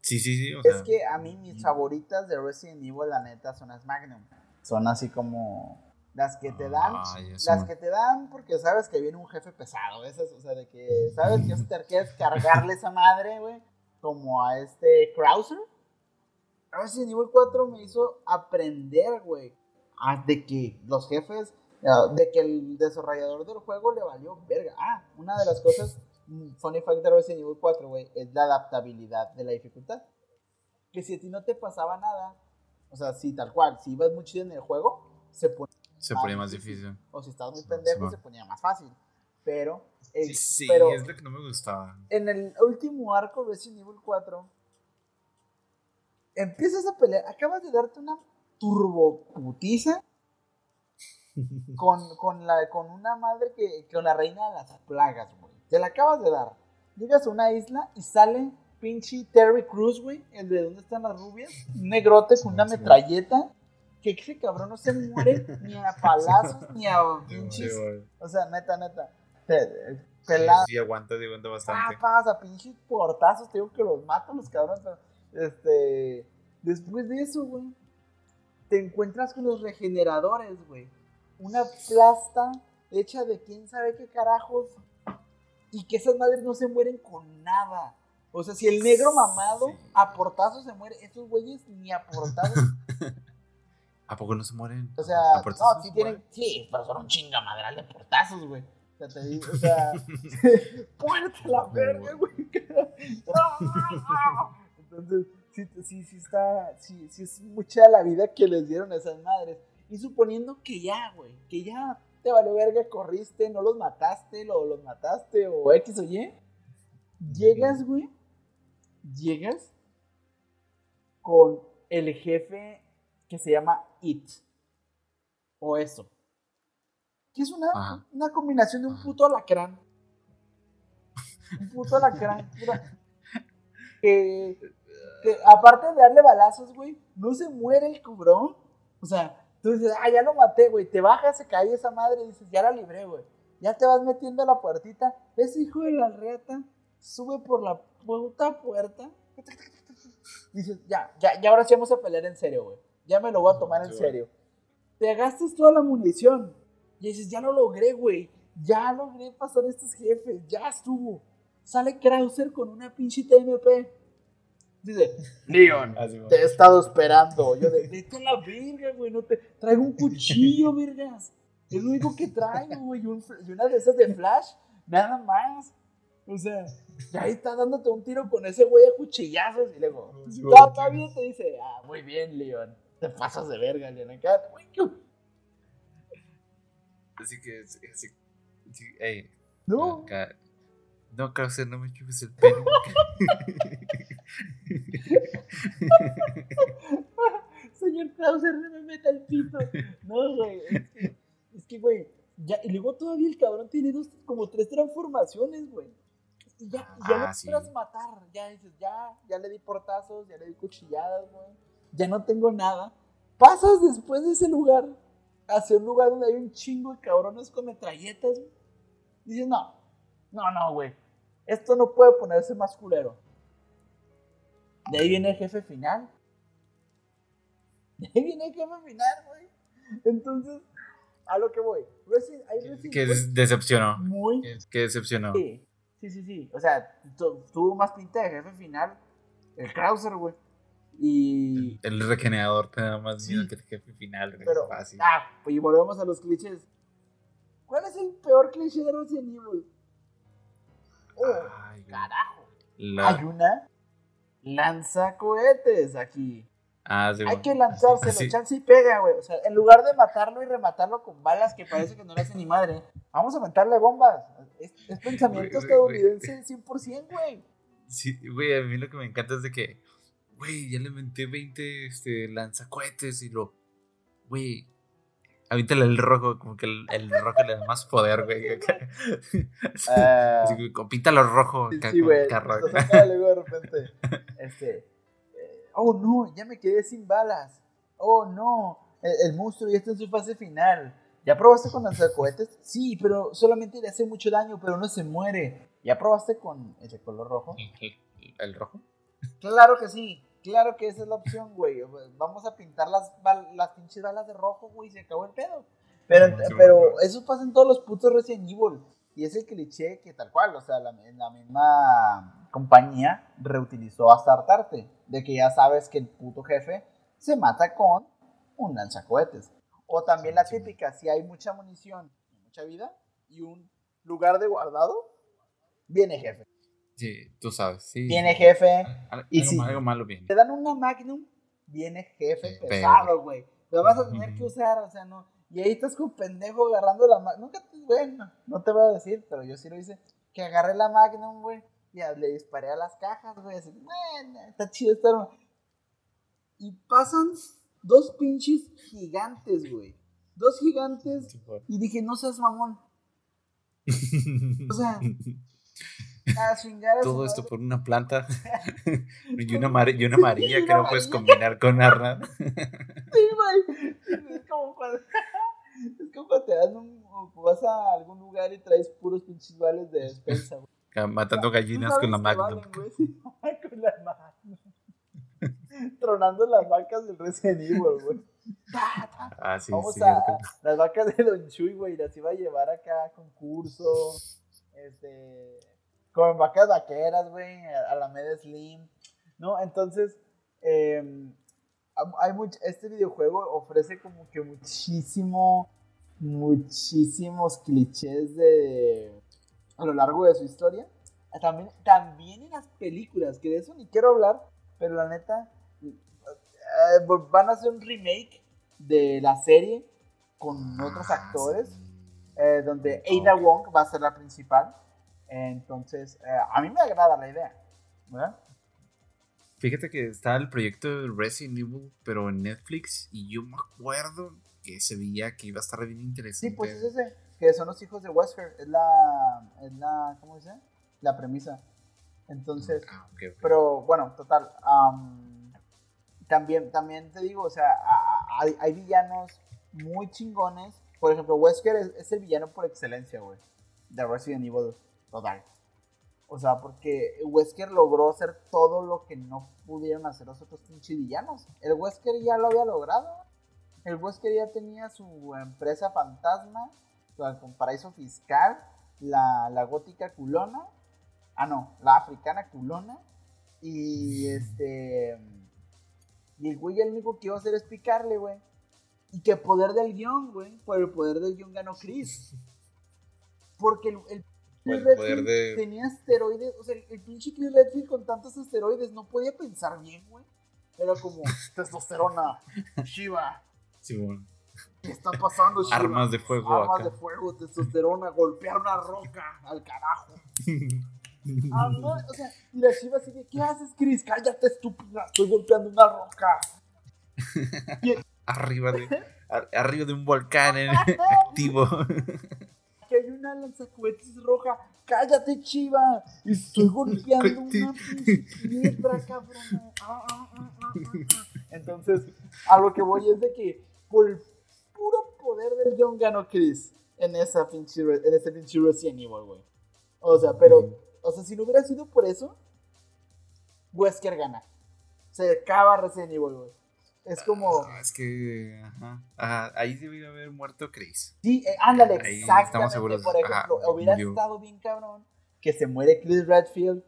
B: Sí, sí, sí. O sea,
C: Es que a mí mis favoritas de Resident Evil, la neta, son las Magnum. Son así como las que te dan
B: Ah,
C: Las que te dan porque sabes que viene un jefe pesado, esas, o sea, de que sabes que te quieres cargarle esa madre, güey, como a este Krauser. Resident Evil 4 me hizo aprender, güey, de que los jefes, de que el desarrollador del juego le valió verga. Ah, una de las cosas, funny fact de Resident Evil 4, güey, es la adaptabilidad de la dificultad. Que si a ti no te pasaba nada, o sea, si tal cual, si ibas muy chido en el juego, se pone
B: se ponía más difícil.
C: o si estabas muy pendejo se ponía más fácil. Pero, eh,
B: Sí, sí,
C: pero
B: es lo que no me gustaba.
C: en el último arco de Resident Evil 4, empiezas a pelear, acabas de darte una turbo putiza con, con, la, con una madre que, con la reina de las plagas, güey. Te la acabas de dar. Llegas a una isla y sale pinche Terry Cruz, güey, el de dónde están las rubias, un negrote con una metralleta, que ese cabrón no se muere ni a palazos ni a pinches o sea, neta, neta. pelada.
B: Sí, aguanta, sí, aguanta bastante.
C: Papas, a pinches portazos, te digo que los mato los cabrones. Este, después de eso, güey, te encuentras con los regeneradores, güey. Una plasta hecha de quién sabe qué carajos. Y que esas madres no se mueren con nada. O sea, si el negro mamado a portazos se muere, esos güeyes ni a portazos.
B: ¿A poco no se mueren?
C: O sea, no, sí tienen. Sí, pero son un chingamadral de portazos, güey. O sea, te digo, o sea. ¡Puerte la verga, güey! Entonces, sí, sí, sí está. Sí, sí es mucha la vida que les dieron a esas madres. Y suponiendo que ya, güey, que ya te valió verga, corriste, no los mataste, lo, los mataste, o X o Y. Llegas, güey. Llegas con el jefe que se llama It. O eso. Que es una, una combinación de un puto alacrán. Un puto alacrán. que, que aparte de darle balazos, güey, no se muere el cubrón. O sea, Tú dices, ah, ya lo maté, güey. Te bajas, se cae esa madre y dices, ya la libré, güey. Ya te vas metiendo a la puertita. Ese hijo de la reta sube por la puta puerta. Dices, ya, ya, ya ahora sí vamos a pelear en serio, güey. Ya me lo voy a tomar en serio. Te gastas toda la munición. Y dices, ya lo logré, güey. Ya logré pasar a estos jefes. Ya estuvo. Sale Krauser con una pinche TMP. Dice, Leon, te he estado esperando. Yo de, vete a la verga, güey. No te... Traigo un cuchillo, vergas. Es lo único que traigo, güey. Y, una de esas de flash, nada más. O sea, y ahí está dándote un tiro con ese güey a cuchillazos. Y luego, está bien, te dice, ah, muy bien, Leon. Te pasas de verga, Leon. Acá, güey,
B: Así que, así, sí, hey,
C: no.
B: Acá, no, Krauser, no me chupes el pelo.
C: Señor Krauser, no me meta el pito. No, güey. Es que, güey, ya, y luego todavía el cabrón tiene dos, como tres transformaciones, güey. Y ya, ya no ah, puedes matar. Ya dices, ya, ya le di portazos, ya le di cuchilladas, güey. Ya no tengo nada. Pasas después de ese lugar hacia un lugar donde hay un chingo de cabrones con metralletas, güey. Dices, no, no, no, güey. Esto no puede ponerse más culero. De ahí viene el jefe final. De ahí viene el jefe final, güey. Entonces, a lo que voy.
B: que decepcionó.
C: Muy.
B: Que decepcionó.
C: Sí, sí, sí. sí. O sea, tuvo más pinta de jefe final el Krauser, güey. Y.
B: El, regenerador te da más miedo que el jefe final,
C: Pero, fácil. Ah, pues y volvemos a los clichés. ¿Cuál es el peor cliché de Resident Evil? Oh, carajo. Hay una lanza cohetes aquí.
B: Ah, sí,
C: Hay que lanzárselo, sí. chance y pega, güey. O sea, en lugar de matarlo y rematarlo con balas que parece que no le hacen ni madre, vamos a meterle bombas. Es, pensamiento estadounidense 100%, güey.
B: Sí, güey, a mí lo que me encanta es de que, güey, ya le menté 20 este, lanzacohetes y lo, güey, Avítale el rojo, como que el, el, rojo le da más poder, güey. Uh, Así píntalo rojo.
C: Sí, güey. luego de repente. Este. Eh, oh no, ya me quedé sin balas. Oh no, el, monstruo ya está en su fase final. ¿Ya probaste con lanzacohetes? Sí, pero solamente le hace mucho daño, pero no se muere. ¿Ya probaste con ese color rojo?
B: ¿El rojo?
C: Claro que sí. Claro que esa es la opción, güey. Vamos a pintar las, las pinches balas de rojo, güey, y se acabó el pedo. Pero, pero eso pasa en todos los putos Resident Evil. Y es el cliché que tal cual, o sea, la, la misma compañía reutilizó hasta hartarte. De que ya sabes que el puto jefe se mata con un lanzacohetes. O también la típica, si hay mucha munición y mucha vida y un lugar de guardado, viene jefe.
B: Sí, tú sabes, sí.
C: Viene jefe.
B: y si algo malo viene.
C: Te dan una Magnum, viene jefe pesado, güey. Lo vas a tener que usar, o sea, no. Y ahí estás con pendejo agarrando la Magnum. Nunca bueno, no te voy a decir, pero yo sí lo hice. Que agarré la Magnum, güey. Y le disparé a las cajas, güey. Así, bueno, está chido estar. Y pasan dos pinches gigantes, güey. Dos gigantes. Y dije, no seas mamón. o sea,
B: todo esto por una planta y, una y una amarilla que no puedes combinar con Arna.
C: Sí, güey. Es como cuando, es como cuando te dan un, vas a algún lugar y traes puros pinches vales de despensa, güey.
B: Matando gallinas con la Magnum. con la Magnum.
C: Tronando las vacas del Resident Evil, güey.
B: Ah, sí,
C: Vamos a, las vacas de Don Chuy, güey, las iba a llevar acá a concurso, este, con vacas vaqueras, güey, a, la media slim, ¿no? Entonces, em, hay mucho, este videojuego ofrece como que muchísimo, muchísimos clichés de, a lo largo de su historia. También, también en las películas, que de eso ni quiero hablar, pero la neta, eh, van a hacer un remake de la serie con otros ah, actores, eh, donde Ada Wong va a ser la principal. Entonces, eh, a mí me agrada la idea.
B: Fíjate que está el proyecto de Resident Evil, pero en Netflix, y yo me acuerdo que se veía que iba a estar bien interesante.
C: Sí, pues es ese, que son los hijos de Wesker, es la, es la, ¿cómo dice? La premisa. Entonces, ah, pero bueno, total, también, también te digo, o sea, hay, hay villanos muy chingones. Por ejemplo, Wesker es, el villano por excelencia, güey, de Resident Evil total. O sea, porque Wesker logró hacer todo lo que no pudieron hacer los otros pinches villanos. El Wesker ya lo había logrado. El Wesker ya tenía su empresa fantasma, con paraíso fiscal, la, la gótica culona. Ah, no, la africana culona. Y este y el güey el único que iba a hacer es picarle, güey. Y que poder del guion, güey. Por el poder del guion ganó Chris. Porque el, el, poder de... tenía asteroides. O sea, el, pinche Chris Redfield con tantos asteroides no podía pensar bien, güey. Era como testosterona, Shiva. Sí, bueno. ¿Qué está pasando,
B: Shiva? Armas de fuego.
C: Armas de fuego, testosterona, golpear una roca al carajo. Ah, no, o sea, y la chiva sigue, ¿qué haces, Chris? Cállate, estúpida, estoy golpeando una roca.
B: arriba, de, arriba de un volcán activo.
C: Que hay una lanzacohetes roja. Cállate, chiva. Estoy golpeando una piedra, cabrón. Ah, ah, ah, Entonces, a lo que voy es de que por el puro poder del John ganó Chris en esa pinche, en ese pinche Resident Evil, güey. O sea, pero o sea, si no hubiera sido por eso, Wesker gana. Se acaba Resident Evil, güey. Es como.
B: Ah, es que. Ajá. Ahí debió haber muerto Chris.
C: Sí, eh, ándale, exactamente. Estamos seguros. Por ejemplo, hubiera estado bien cabrón que se muere Chris Redfield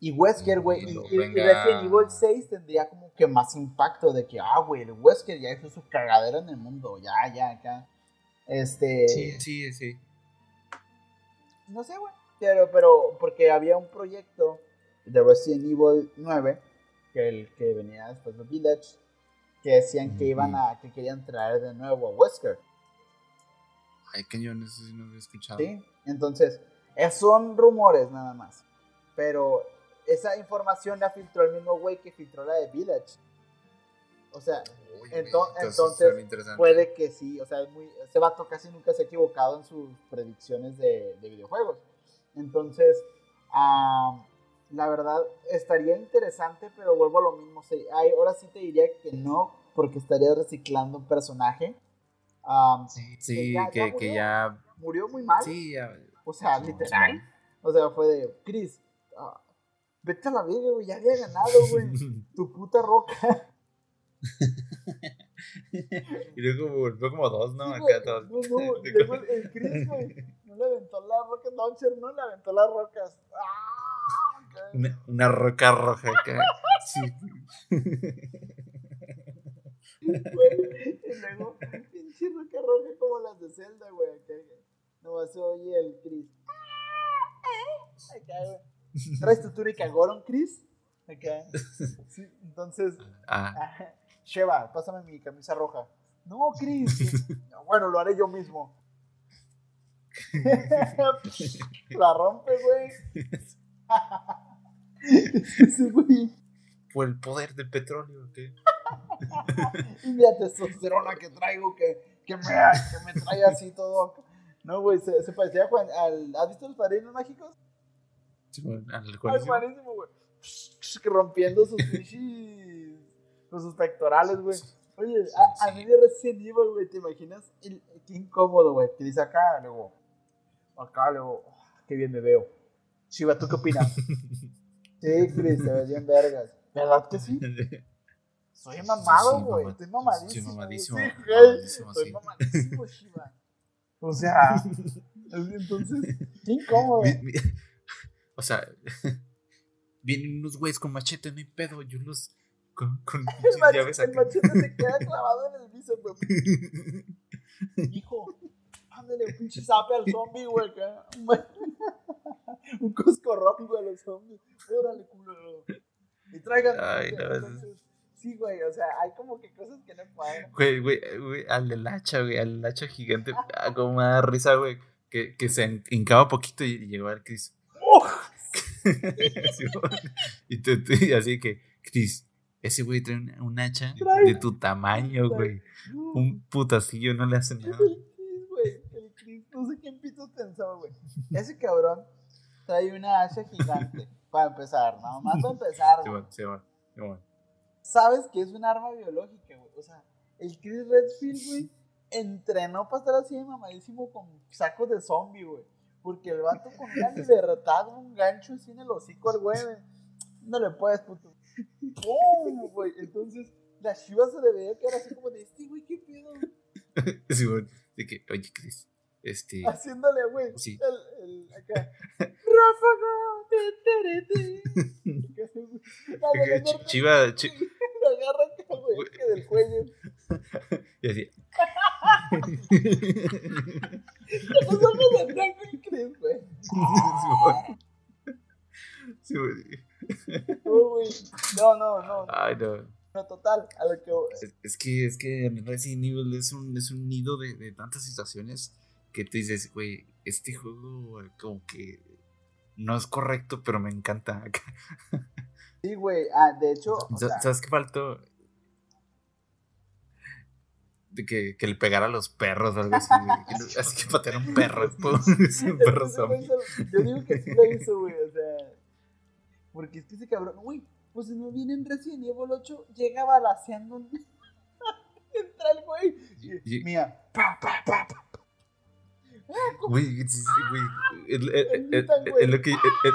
C: y Wesker, güey. Y, Resident Evil 6 tendría como que más impacto de que, ah, güey, el Wesker ya hizo su cagadera en el mundo. Ya, ya, acá. Este.
B: Sí, sí, sí.
C: No sé, güey. Pero, pero, porque había un proyecto de Resident Evil 9, que, el, que venía después de Village, que decían que iban a, que querían traer de nuevo a Wesker.
B: Ay, que yo no sé si no había escuchado.
C: Sí, entonces, son rumores nada más. Pero esa información la filtró el mismo güey que filtró la de Village. O sea, entonces, puede que sí, o sea, es muy, ese vato casi nunca se ha equivocado en sus predicciones de, de videojuegos. Entonces, la verdad, estaría interesante, pero vuelvo a lo mismo. ahora sí te diría que no, porque estaría reciclando un personaje.
B: sí, que, ya,
C: murió muy mal.
B: Sí,
C: O sea, literal. O sea, fue de, Chris, ah, vete a la vida, güey, ya había ganado, güey. tu puta roca.
B: y luego volvió como dos, ¿no? Acá todos.
C: No, no, el Chris, güey no le aventó la roca launcher, no le aventó las rocas. ¡Ah!
B: Una, roca roja acá. sí.
C: y luego, pinche roca roja como las de Zelda, güey. No se oye el Chris. Acá, güey. ¿Traes tu túnica Goron, Chris? Acá. Sí, entonces. Ah. Sheva, pásame mi camisa roja. No, Chris. bueno, lo haré yo mismo. la rompe, güey. Sí, güey.
B: Por el poder del petróleo, ¿qué?
C: y la testosterona que traigo que, que, me, que me trae así todo. No, güey, se, se parecía al. ¿Has visto los padrinos mágicos?
B: Sí, bueno, al
C: buenísimo, güey. Rompiendo sus pinches. con sus pectorales, güey. Oye, a, a mí de Resident Evil, güey, ¿te imaginas? El, qué incómodo, güey. Que dice acá, luego. Acá, luego. oh, qué bien me veo. Chiva, ¿tú qué opinas? sí, Chris, te ves bien vergas. ¿Verdad que sí? Soy mamado, güey. Estoy mamadísimo.
B: sí, mamadísimo.
C: Sí,
B: mamadísimo, sí.
C: mamadísimo, Shiva. O sea, entonces, qué incómodo.
B: Mi- mi- o sea, vienen unos güeyes con machete, no hay pedo. Yo los. Con, con
C: El,
B: pinches
C: mach-
B: llaves
C: el machete se queda clavado en el bíceps, güey. Hijo, ándale pinche zape al zombie, güey. Un coscorrón, güey, a los zombies. Órale, culo. Y traigan.
B: Ay, no,
C: entonces, sí, güey, o sea, hay como que cosas que no cuadran.
B: Güey, güey, güey, al del hacha, güey, al del hacha gigante. ah, como me da risa, güey. Que, que se hincaba poquito y llegó al Chris. Sí, güey. y, te- te- y así que, Chris, ese güey trae un, un hacha
C: Trae-
B: de tu tamaño, güey. Un putacillo no le hace nada.
C: el Chris, güey. El Chris, güey. Ese cabrón trae una hacha gigante. Para empezar, nada más para empezar,
B: Sí, bueno, sí, bueno, sí, bueno.
C: sabes que es un arma biológica, güey. O sea, el Chris Redfield, güey, entrenó para estar así de mamadísimo con sacos de zombie, güey. Porque el vato con una libertad, un gancho así en el hocico al güey, no le puedes, puto. ¡Pum! güey. Entonces, la chiva se le veía que era así como de, este güey, ¿qué pedo?
B: Sí, bueno. De que, oye, Chris, este.
C: Haciéndole, güey,
B: Sí.
C: el, el, acá, ráfaga,
B: Ch- Chiva, chi-
C: Lo agarra acá, güey, que del cuello.
B: y así.
C: Los ojos de y Chris, güey.
B: Sí, güey.
C: No, güey. No, no, no.
B: Ay, no.
C: No, total. A lo que.
B: Es, es que, es que Resident Evil es un, es un nido de, de tantas situaciones que te dices, güey, este juego eh, como que no es correcto, pero me encanta.
C: Sí, güey. Ah, de hecho. o
B: Sa-
C: sea,
B: ¿Sabes qué faltó? De que, que le pegara a los perros o algo así, güey. Así que patear a un perro. un perro zombie.
C: Yo digo que sí lo hizo, güey. O sea. Porque es que ese cabrón. Güey, pues si no viene en Resident Evil 8, llega balaseando. un- Entra el güey. y-
B: Y-
C: Mía. Pa, pa, pa, pa.
B: Güey. Es, lo que, es, es-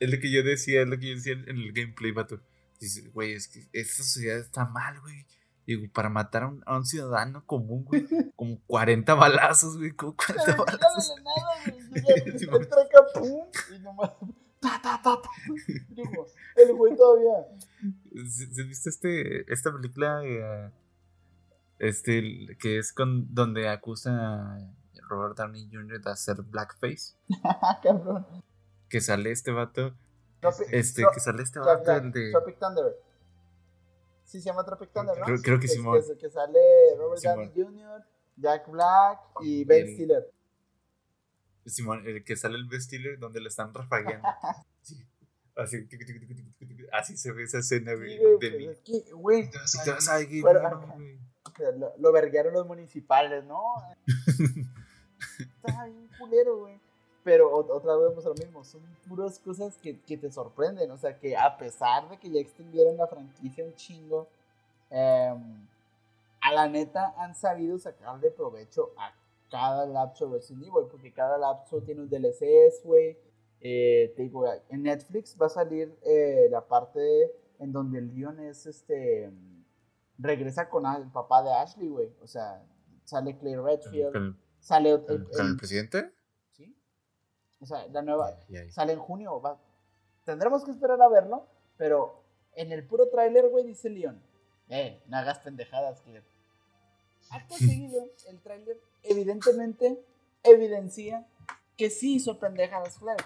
B: es lo que yo decía, es lo que yo decía en el gameplay, vato. Dices, güey, es que esta sociedad está mal, güey. Digo, para matar a un, a un ciudadano común, güey, como 40 balazos, güey, como 40
C: Pero llega
B: balazos.
C: de la nada, güey. Y nomás. Ta, ta, ta, ta. Digo, el güey todavía.
B: ¿Sí- sí ¿Viste este, esta película eh, este, que es con donde acusa a Robert Downey Jr. de hacer blackface?
C: Cabrón.
B: Que sale este vato,
C: Tropic-
B: este, que sale este vato, el de...
C: Tropic Thunder. Sí, se llama Tropic Thunder, ¿no?
B: Creo- creo que Simón.
C: Que, que sale Robert. Downey Jr., Jack Black y Ben Stiller.
B: Simón, el que sale el Ben Stiller donde le están rafagueando. Sí. Así, tic, así se ve esa escena, güey,
C: Sí,
B: de mí.
C: es güey, lo, lo verguearon los municipales, ¿no? Está bien culero, güey. Pero ot- otra vez vemos lo mismo, son puras cosas que, que te sorprenden, o sea, que a pesar de que ya extendieron la franquicia un chingo, em, a la neta han sabido sacarle provecho a cada lapso de Resident Evil, porque cada lapso tiene un DLCs, güey. Eh, te digo, en Netflix va a salir eh, la parte en donde Leon es este. regresa con el papá de Ashley, güey. O sea, sale Claire Redfield,
B: ¿Con,
C: sale el,
B: con- con el
C: el-
B: presidente?
C: ¿sí? O sea, la nueva.
B: Ya, ya.
C: Sale en junio. va- Tendremos que esperar a verlo, pero en el puro tráiler, güey, dice Leon. Eh, no hagas pendejadas, Claire. Acto seguido, el tráiler evidentemente evidencia que sí hizo pendejadas Claire.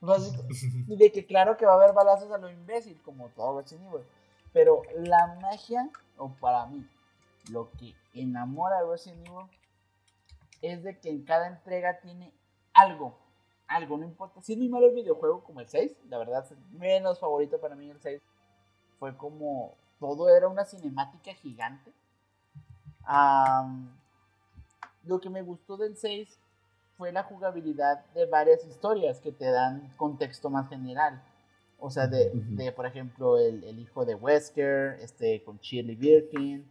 C: Básico- Y de que claro que va a haber balazos a lo imbécil, como todo Resident Evil. Pero la magia, o para mí, lo que enamora a Resident Evil es de que en cada entrega tiene algo. Algo, no importa. Si es muy malo el videojuego como el 6, la verdad es menos favorito para mí el 6. Fue como. Todo era una cinemática gigante. Am, lo que me gustó del 6 fue la jugabilidad de varias historias que te dan contexto más general. O sea, de, de, por ejemplo, el, el hijo de Wesker, este, con Shirley Birkin.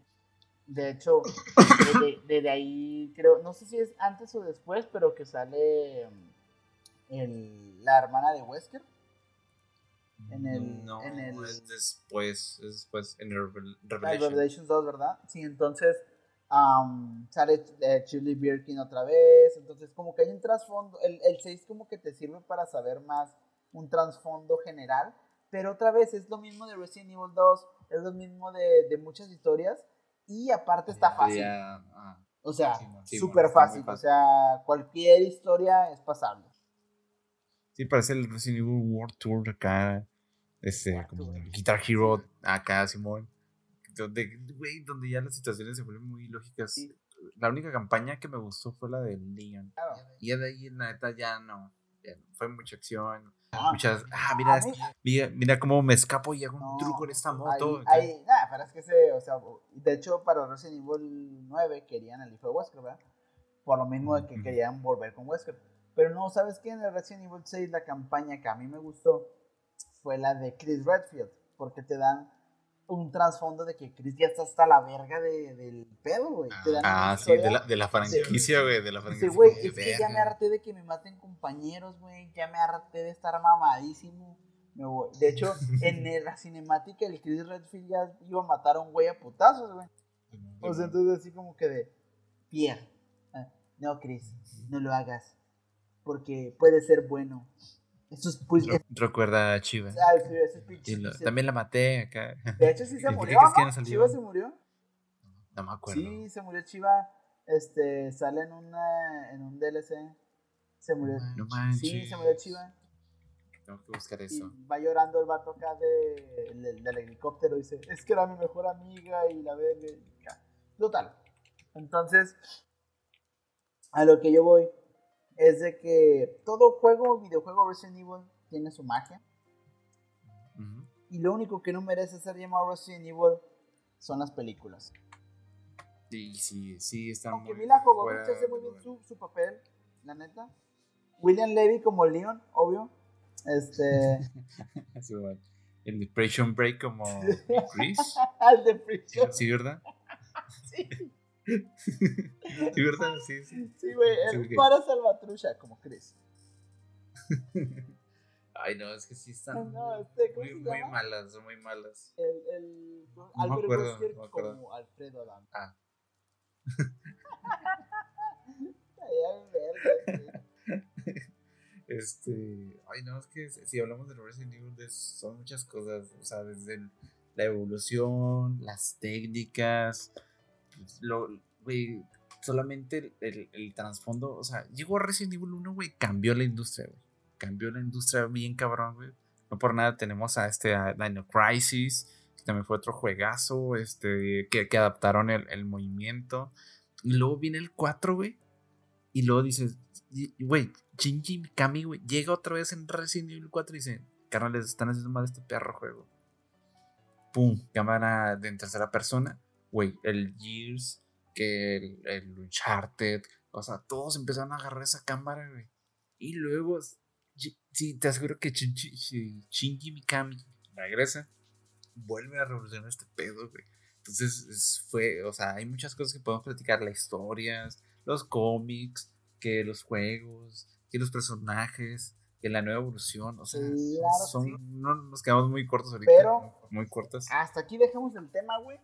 C: De hecho, desde, desde ahí, creo, no sé si es antes o después, pero que sale mm, el, la hermana de Wesker. En el-
B: No,
C: en el-
B: es después, es después, en
C: Ah,
B: Revelation.
C: Revelations 2, ¿verdad? Sí, entonces sale eh, Shirley Birkin otra vez. Entonces, como que hay un trasfondo. El, el 6 como que te sirve para saber más un trasfondo general. Pero otra vez es lo mismo de Resident Evil 2, es lo mismo de, de muchas historias. Y aparte está fácil.
B: Ah,
C: O sea, súper fácil. O sea, cualquier historia es pasable.
B: Sí, parece el Resident Evil World Tour acá. Este,
C: World
B: como
C: Tour.
B: Guitar Hero acá, Simón. Donde, güey, donde ya las situaciones se vuelven muy lógicas.
C: Sí.
B: La única campaña que me gustó fue la de Leon.
C: Claro.
B: Y de ahí, la neta, ya no. ya no. Fue mucha acción.
C: Ah,
B: Muchas. Ah,
C: a
B: mira,
C: mí-
B: mira, mira cómo me escapo y hago un
C: No,
B: truco en esta
C: Ahí,
B: moto.
C: ahí, nada, pero es que se, o sea, de hecho para Resident Evil 9 querían el hijo de Wesker, ¿verdad? Por lo mismo de que querían volver con Wesker. Pero no, ¿sabes qué? En el Resident Evil 6 la campaña que a mí me gustó fue la de Chris Redfield, porque te dan un trasfondo de que Chris ya está hasta la verga de, del pedo, güey.
B: Ah, sí, de la, de la franquicia, güey, de la franquicia.
C: güey,
B: como
C: es que ya me harté de que me maten compañeros, güey. Ya me harté de estar mamadísimo. Me voy- De hecho, en la cinemática, el Chris Redfield ya iba a matar a un güey a putazos, güey. O sea, entonces así como que de... Pierre, ah, no, Chris, no lo hagas. Porque puede ser bueno.
B: Re- Recuerda a Chiva.
C: ah, sí,
B: Y lo- también la maté acá.
C: De hecho, sí
B: ¿Y
C: se murió, ¿no? Chiva se murió.
B: No me acuerdo.
C: Sí, se murió Chiva. Este, sale en, una, en un DLC. Se murió.
B: No manches.
C: Sí, se murió Chiva.
B: Tengo que buscar
C: Y
B: eso.
C: va llorando el vato acá de, del, del helicóptero. Dice: Es que era mi mejor amiga y la verga. y. Total. Entonces, a lo que yo voy es de que todo juego, videojuego Resident Evil, tiene su magia. Y lo único que no merece ser llamado Resident Evil son las películas.
B: Sí, sí, sí, está
C: Aunque
B: muy
C: Mila Jovovich hace muy bien su, su papel, la neta. William Levy como Leon, obvio. Este.
B: El Prison Break como Chris.
C: al de Prison.
B: Sí, ¿verdad?
C: Sí,
B: Sí, ¿verdad? Sí, sí.
C: sí, güey. El para Salvatrucha como Chris.
B: Ay, no, es que sí están
C: No, este, ¿cómo
B: muy, muy malas, son muy malas.
C: El, el
B: me
C: Albert
B: acuerdo, no me acuerdo.
C: como Alfredo Adam.
B: Ah. Este, ay no, es que si hablamos de Resident Evil son muchas cosas, o sea, desde el- la evolución, las técnicas, lo, güey, solamente el, el- trasfondo, o sea, llegó Resident Evil 1, güey, cambió la industria, cambió la industria bien cabrón, güey, no por nada tenemos a este a Dino Crisis, que también fue otro juegazo, este, que, que adaptaron el, el movimiento, y luego viene el 4, güey, y luego dices, güey, Shinji Mikami, güey, llega otra vez en Resident Evil 4 y dice, carnales, están haciendo mal este perro juego. Pum, cámara de en tercera persona, güey, el Gears, que el, el Uncharted, o sea, todos empezaron a agarrar esa cámara, güey. Y luego, sí, te aseguro que Shinji, Shi- Shinji Mikami regresa, vuelve a revolucionar este pedo, güey. Entonces, es- fue, o sea, hay muchas cosas que podemos platicar, las historias, los cómics, que los juegos, que los personajes, que la nueva evolución, o sea,
C: Claro
B: son,
C: sí.
B: no nos quedamos muy cortos ahorita,
C: Pero-
B: muy cortas.
C: Hasta aquí dejamos el tema, güey.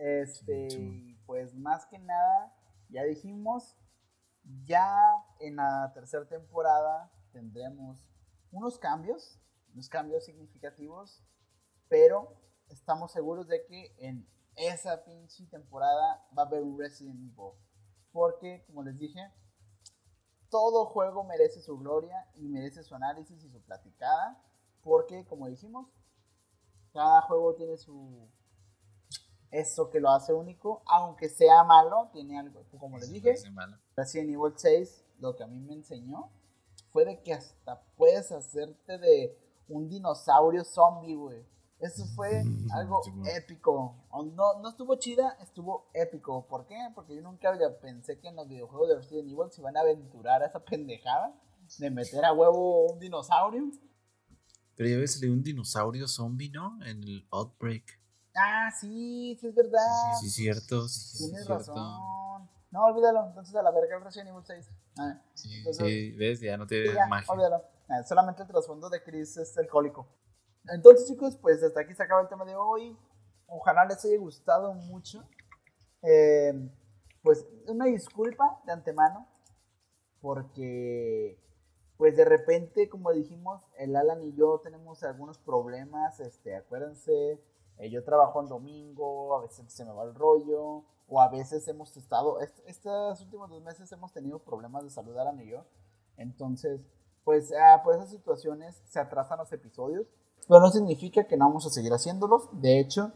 C: Este, y pues más que nada, ya dijimos, ya en la tercera temporada tendremos unos cambios, unos cambios significativos, pero estamos seguros de que en esa pinche temporada va a haber un Resident Evil. Porque, como les dije, todo juego merece su gloria y merece su análisis y su platicada. Porque, como dijimos, cada juego tiene su. Eso que lo hace único. Aunque sea malo, tiene algo. Como les dije. Resident Evil 6, lo que a mí me enseñó fue de que hasta puedes hacerte de un dinosaurio zombie, güey. Eso fue algo épico. No, no estuvo chida, estuvo épico. ¿Por qué? Porque yo nunca había- pensé que en los videojuegos de Resident Evil se iban a aventurar a esa pendejada de meter a huevo un dinosaurio.
B: Pero ya ves, un dinosaurio zombie, ¿no? En el Outbreak.
C: Ah, sí, sí es verdad.
B: Sí, sí, cierto. Sí, sí,
C: Tienes
B: cierto.
C: razón. No, olvídalo. Entonces a la verga el Resident Evil 6. Ah,
B: Sí,
C: Entonces-
B: sí, ves, ya no
C: sí,
B: tiene
C: ya,
B: magia.
C: olvídalo. Ah, solamente el trasfondo de Chris es alcohólico. Entonces, chicos, pues hasta aquí se acaba el tema de hoy. Ojalá les haya gustado mucho. Eh, pues una disculpa de antemano. Porque, pues de repente, como dijimos, el Alan y yo tenemos algunos problemas. Este, acuérdense, eh, yo trabajo en domingo, a veces se me va el rollo. O a veces hemos estado, est- estos últimos dos meses hemos tenido problemas de salud Alan y yo. Entonces, pues ah, por esas situaciones se atrasan los episodios. Pero no significa que no vamos a seguir haciéndolos. De hecho,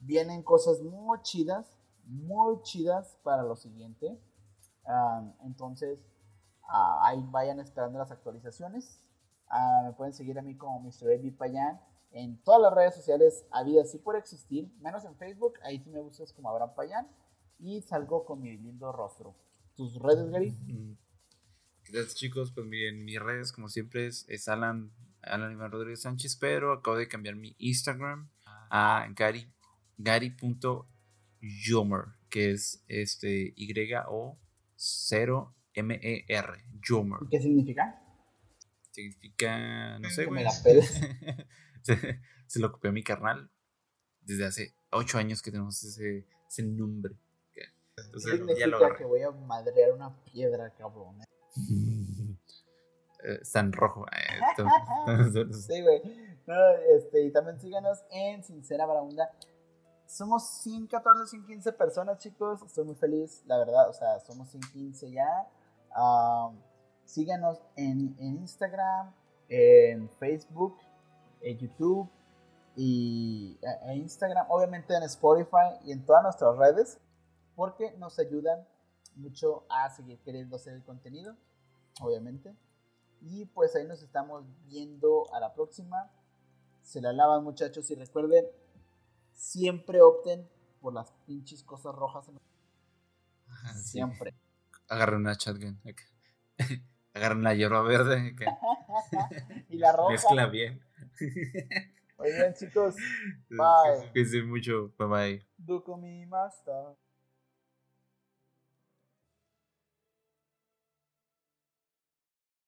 C: vienen cosas muy chidas, muy chidas para lo siguiente. Ah, entonces, ah, ahí vayan esperando las actualizaciones. Ah, me pueden seguir a mí como Mr. Eddie Payán en todas las redes sociales habidas sí por existir, menos en Facebook. Ahí sí me buscas como Abraham Payán y salgo con mi lindo rostro. ¿Tus redes, Gary?
B: Mm. Gracias chicos, pues miren, mis redes como siempre es, es Alan, Alan Iván Rodríguez Sánchez, pero acabo de cambiar mi Instagram a Gary, Gary.Yomer, que es este Y-O-0-M-E-R, Yomer.
C: ¿Qué significa?
B: Significa, no sé,
C: Que me
B: güey.
C: la.
B: se, se lo copió mi carnal desde hace ocho años que tenemos ese, ese nombre. Entonces, ya lo
C: que voy a madrear una piedra, cabrón.
B: Eh, Está en rojo. eh,
C: Sí, güey. No, este, y también síganos en Sincera Braunda. Somos 114, 115 personas, chicos. Estoy muy feliz, la verdad. O sea, somos 115 ya. Am, síganos en, en Instagram, en Facebook, en YouTube y e- Instagram, obviamente en Spotify y en todas nuestras redes, porque nos ayudan mucho a seguir queriendo hacer el contenido, obviamente. Y pues ahí nos estamos viendo a la próxima. Se la lavan muchachos y recuerden, siempre opten por las pinches cosas rojas. en-
B: Ajá, sí.
C: Siempre.
B: Agarren una shotgun. acá. Agarren la hierba verde.
C: y la roja.
B: Mezcla bien.
C: Muy bien chicos, Bye.
B: Cuídense mucho. Bye bye.
C: Duko mi master.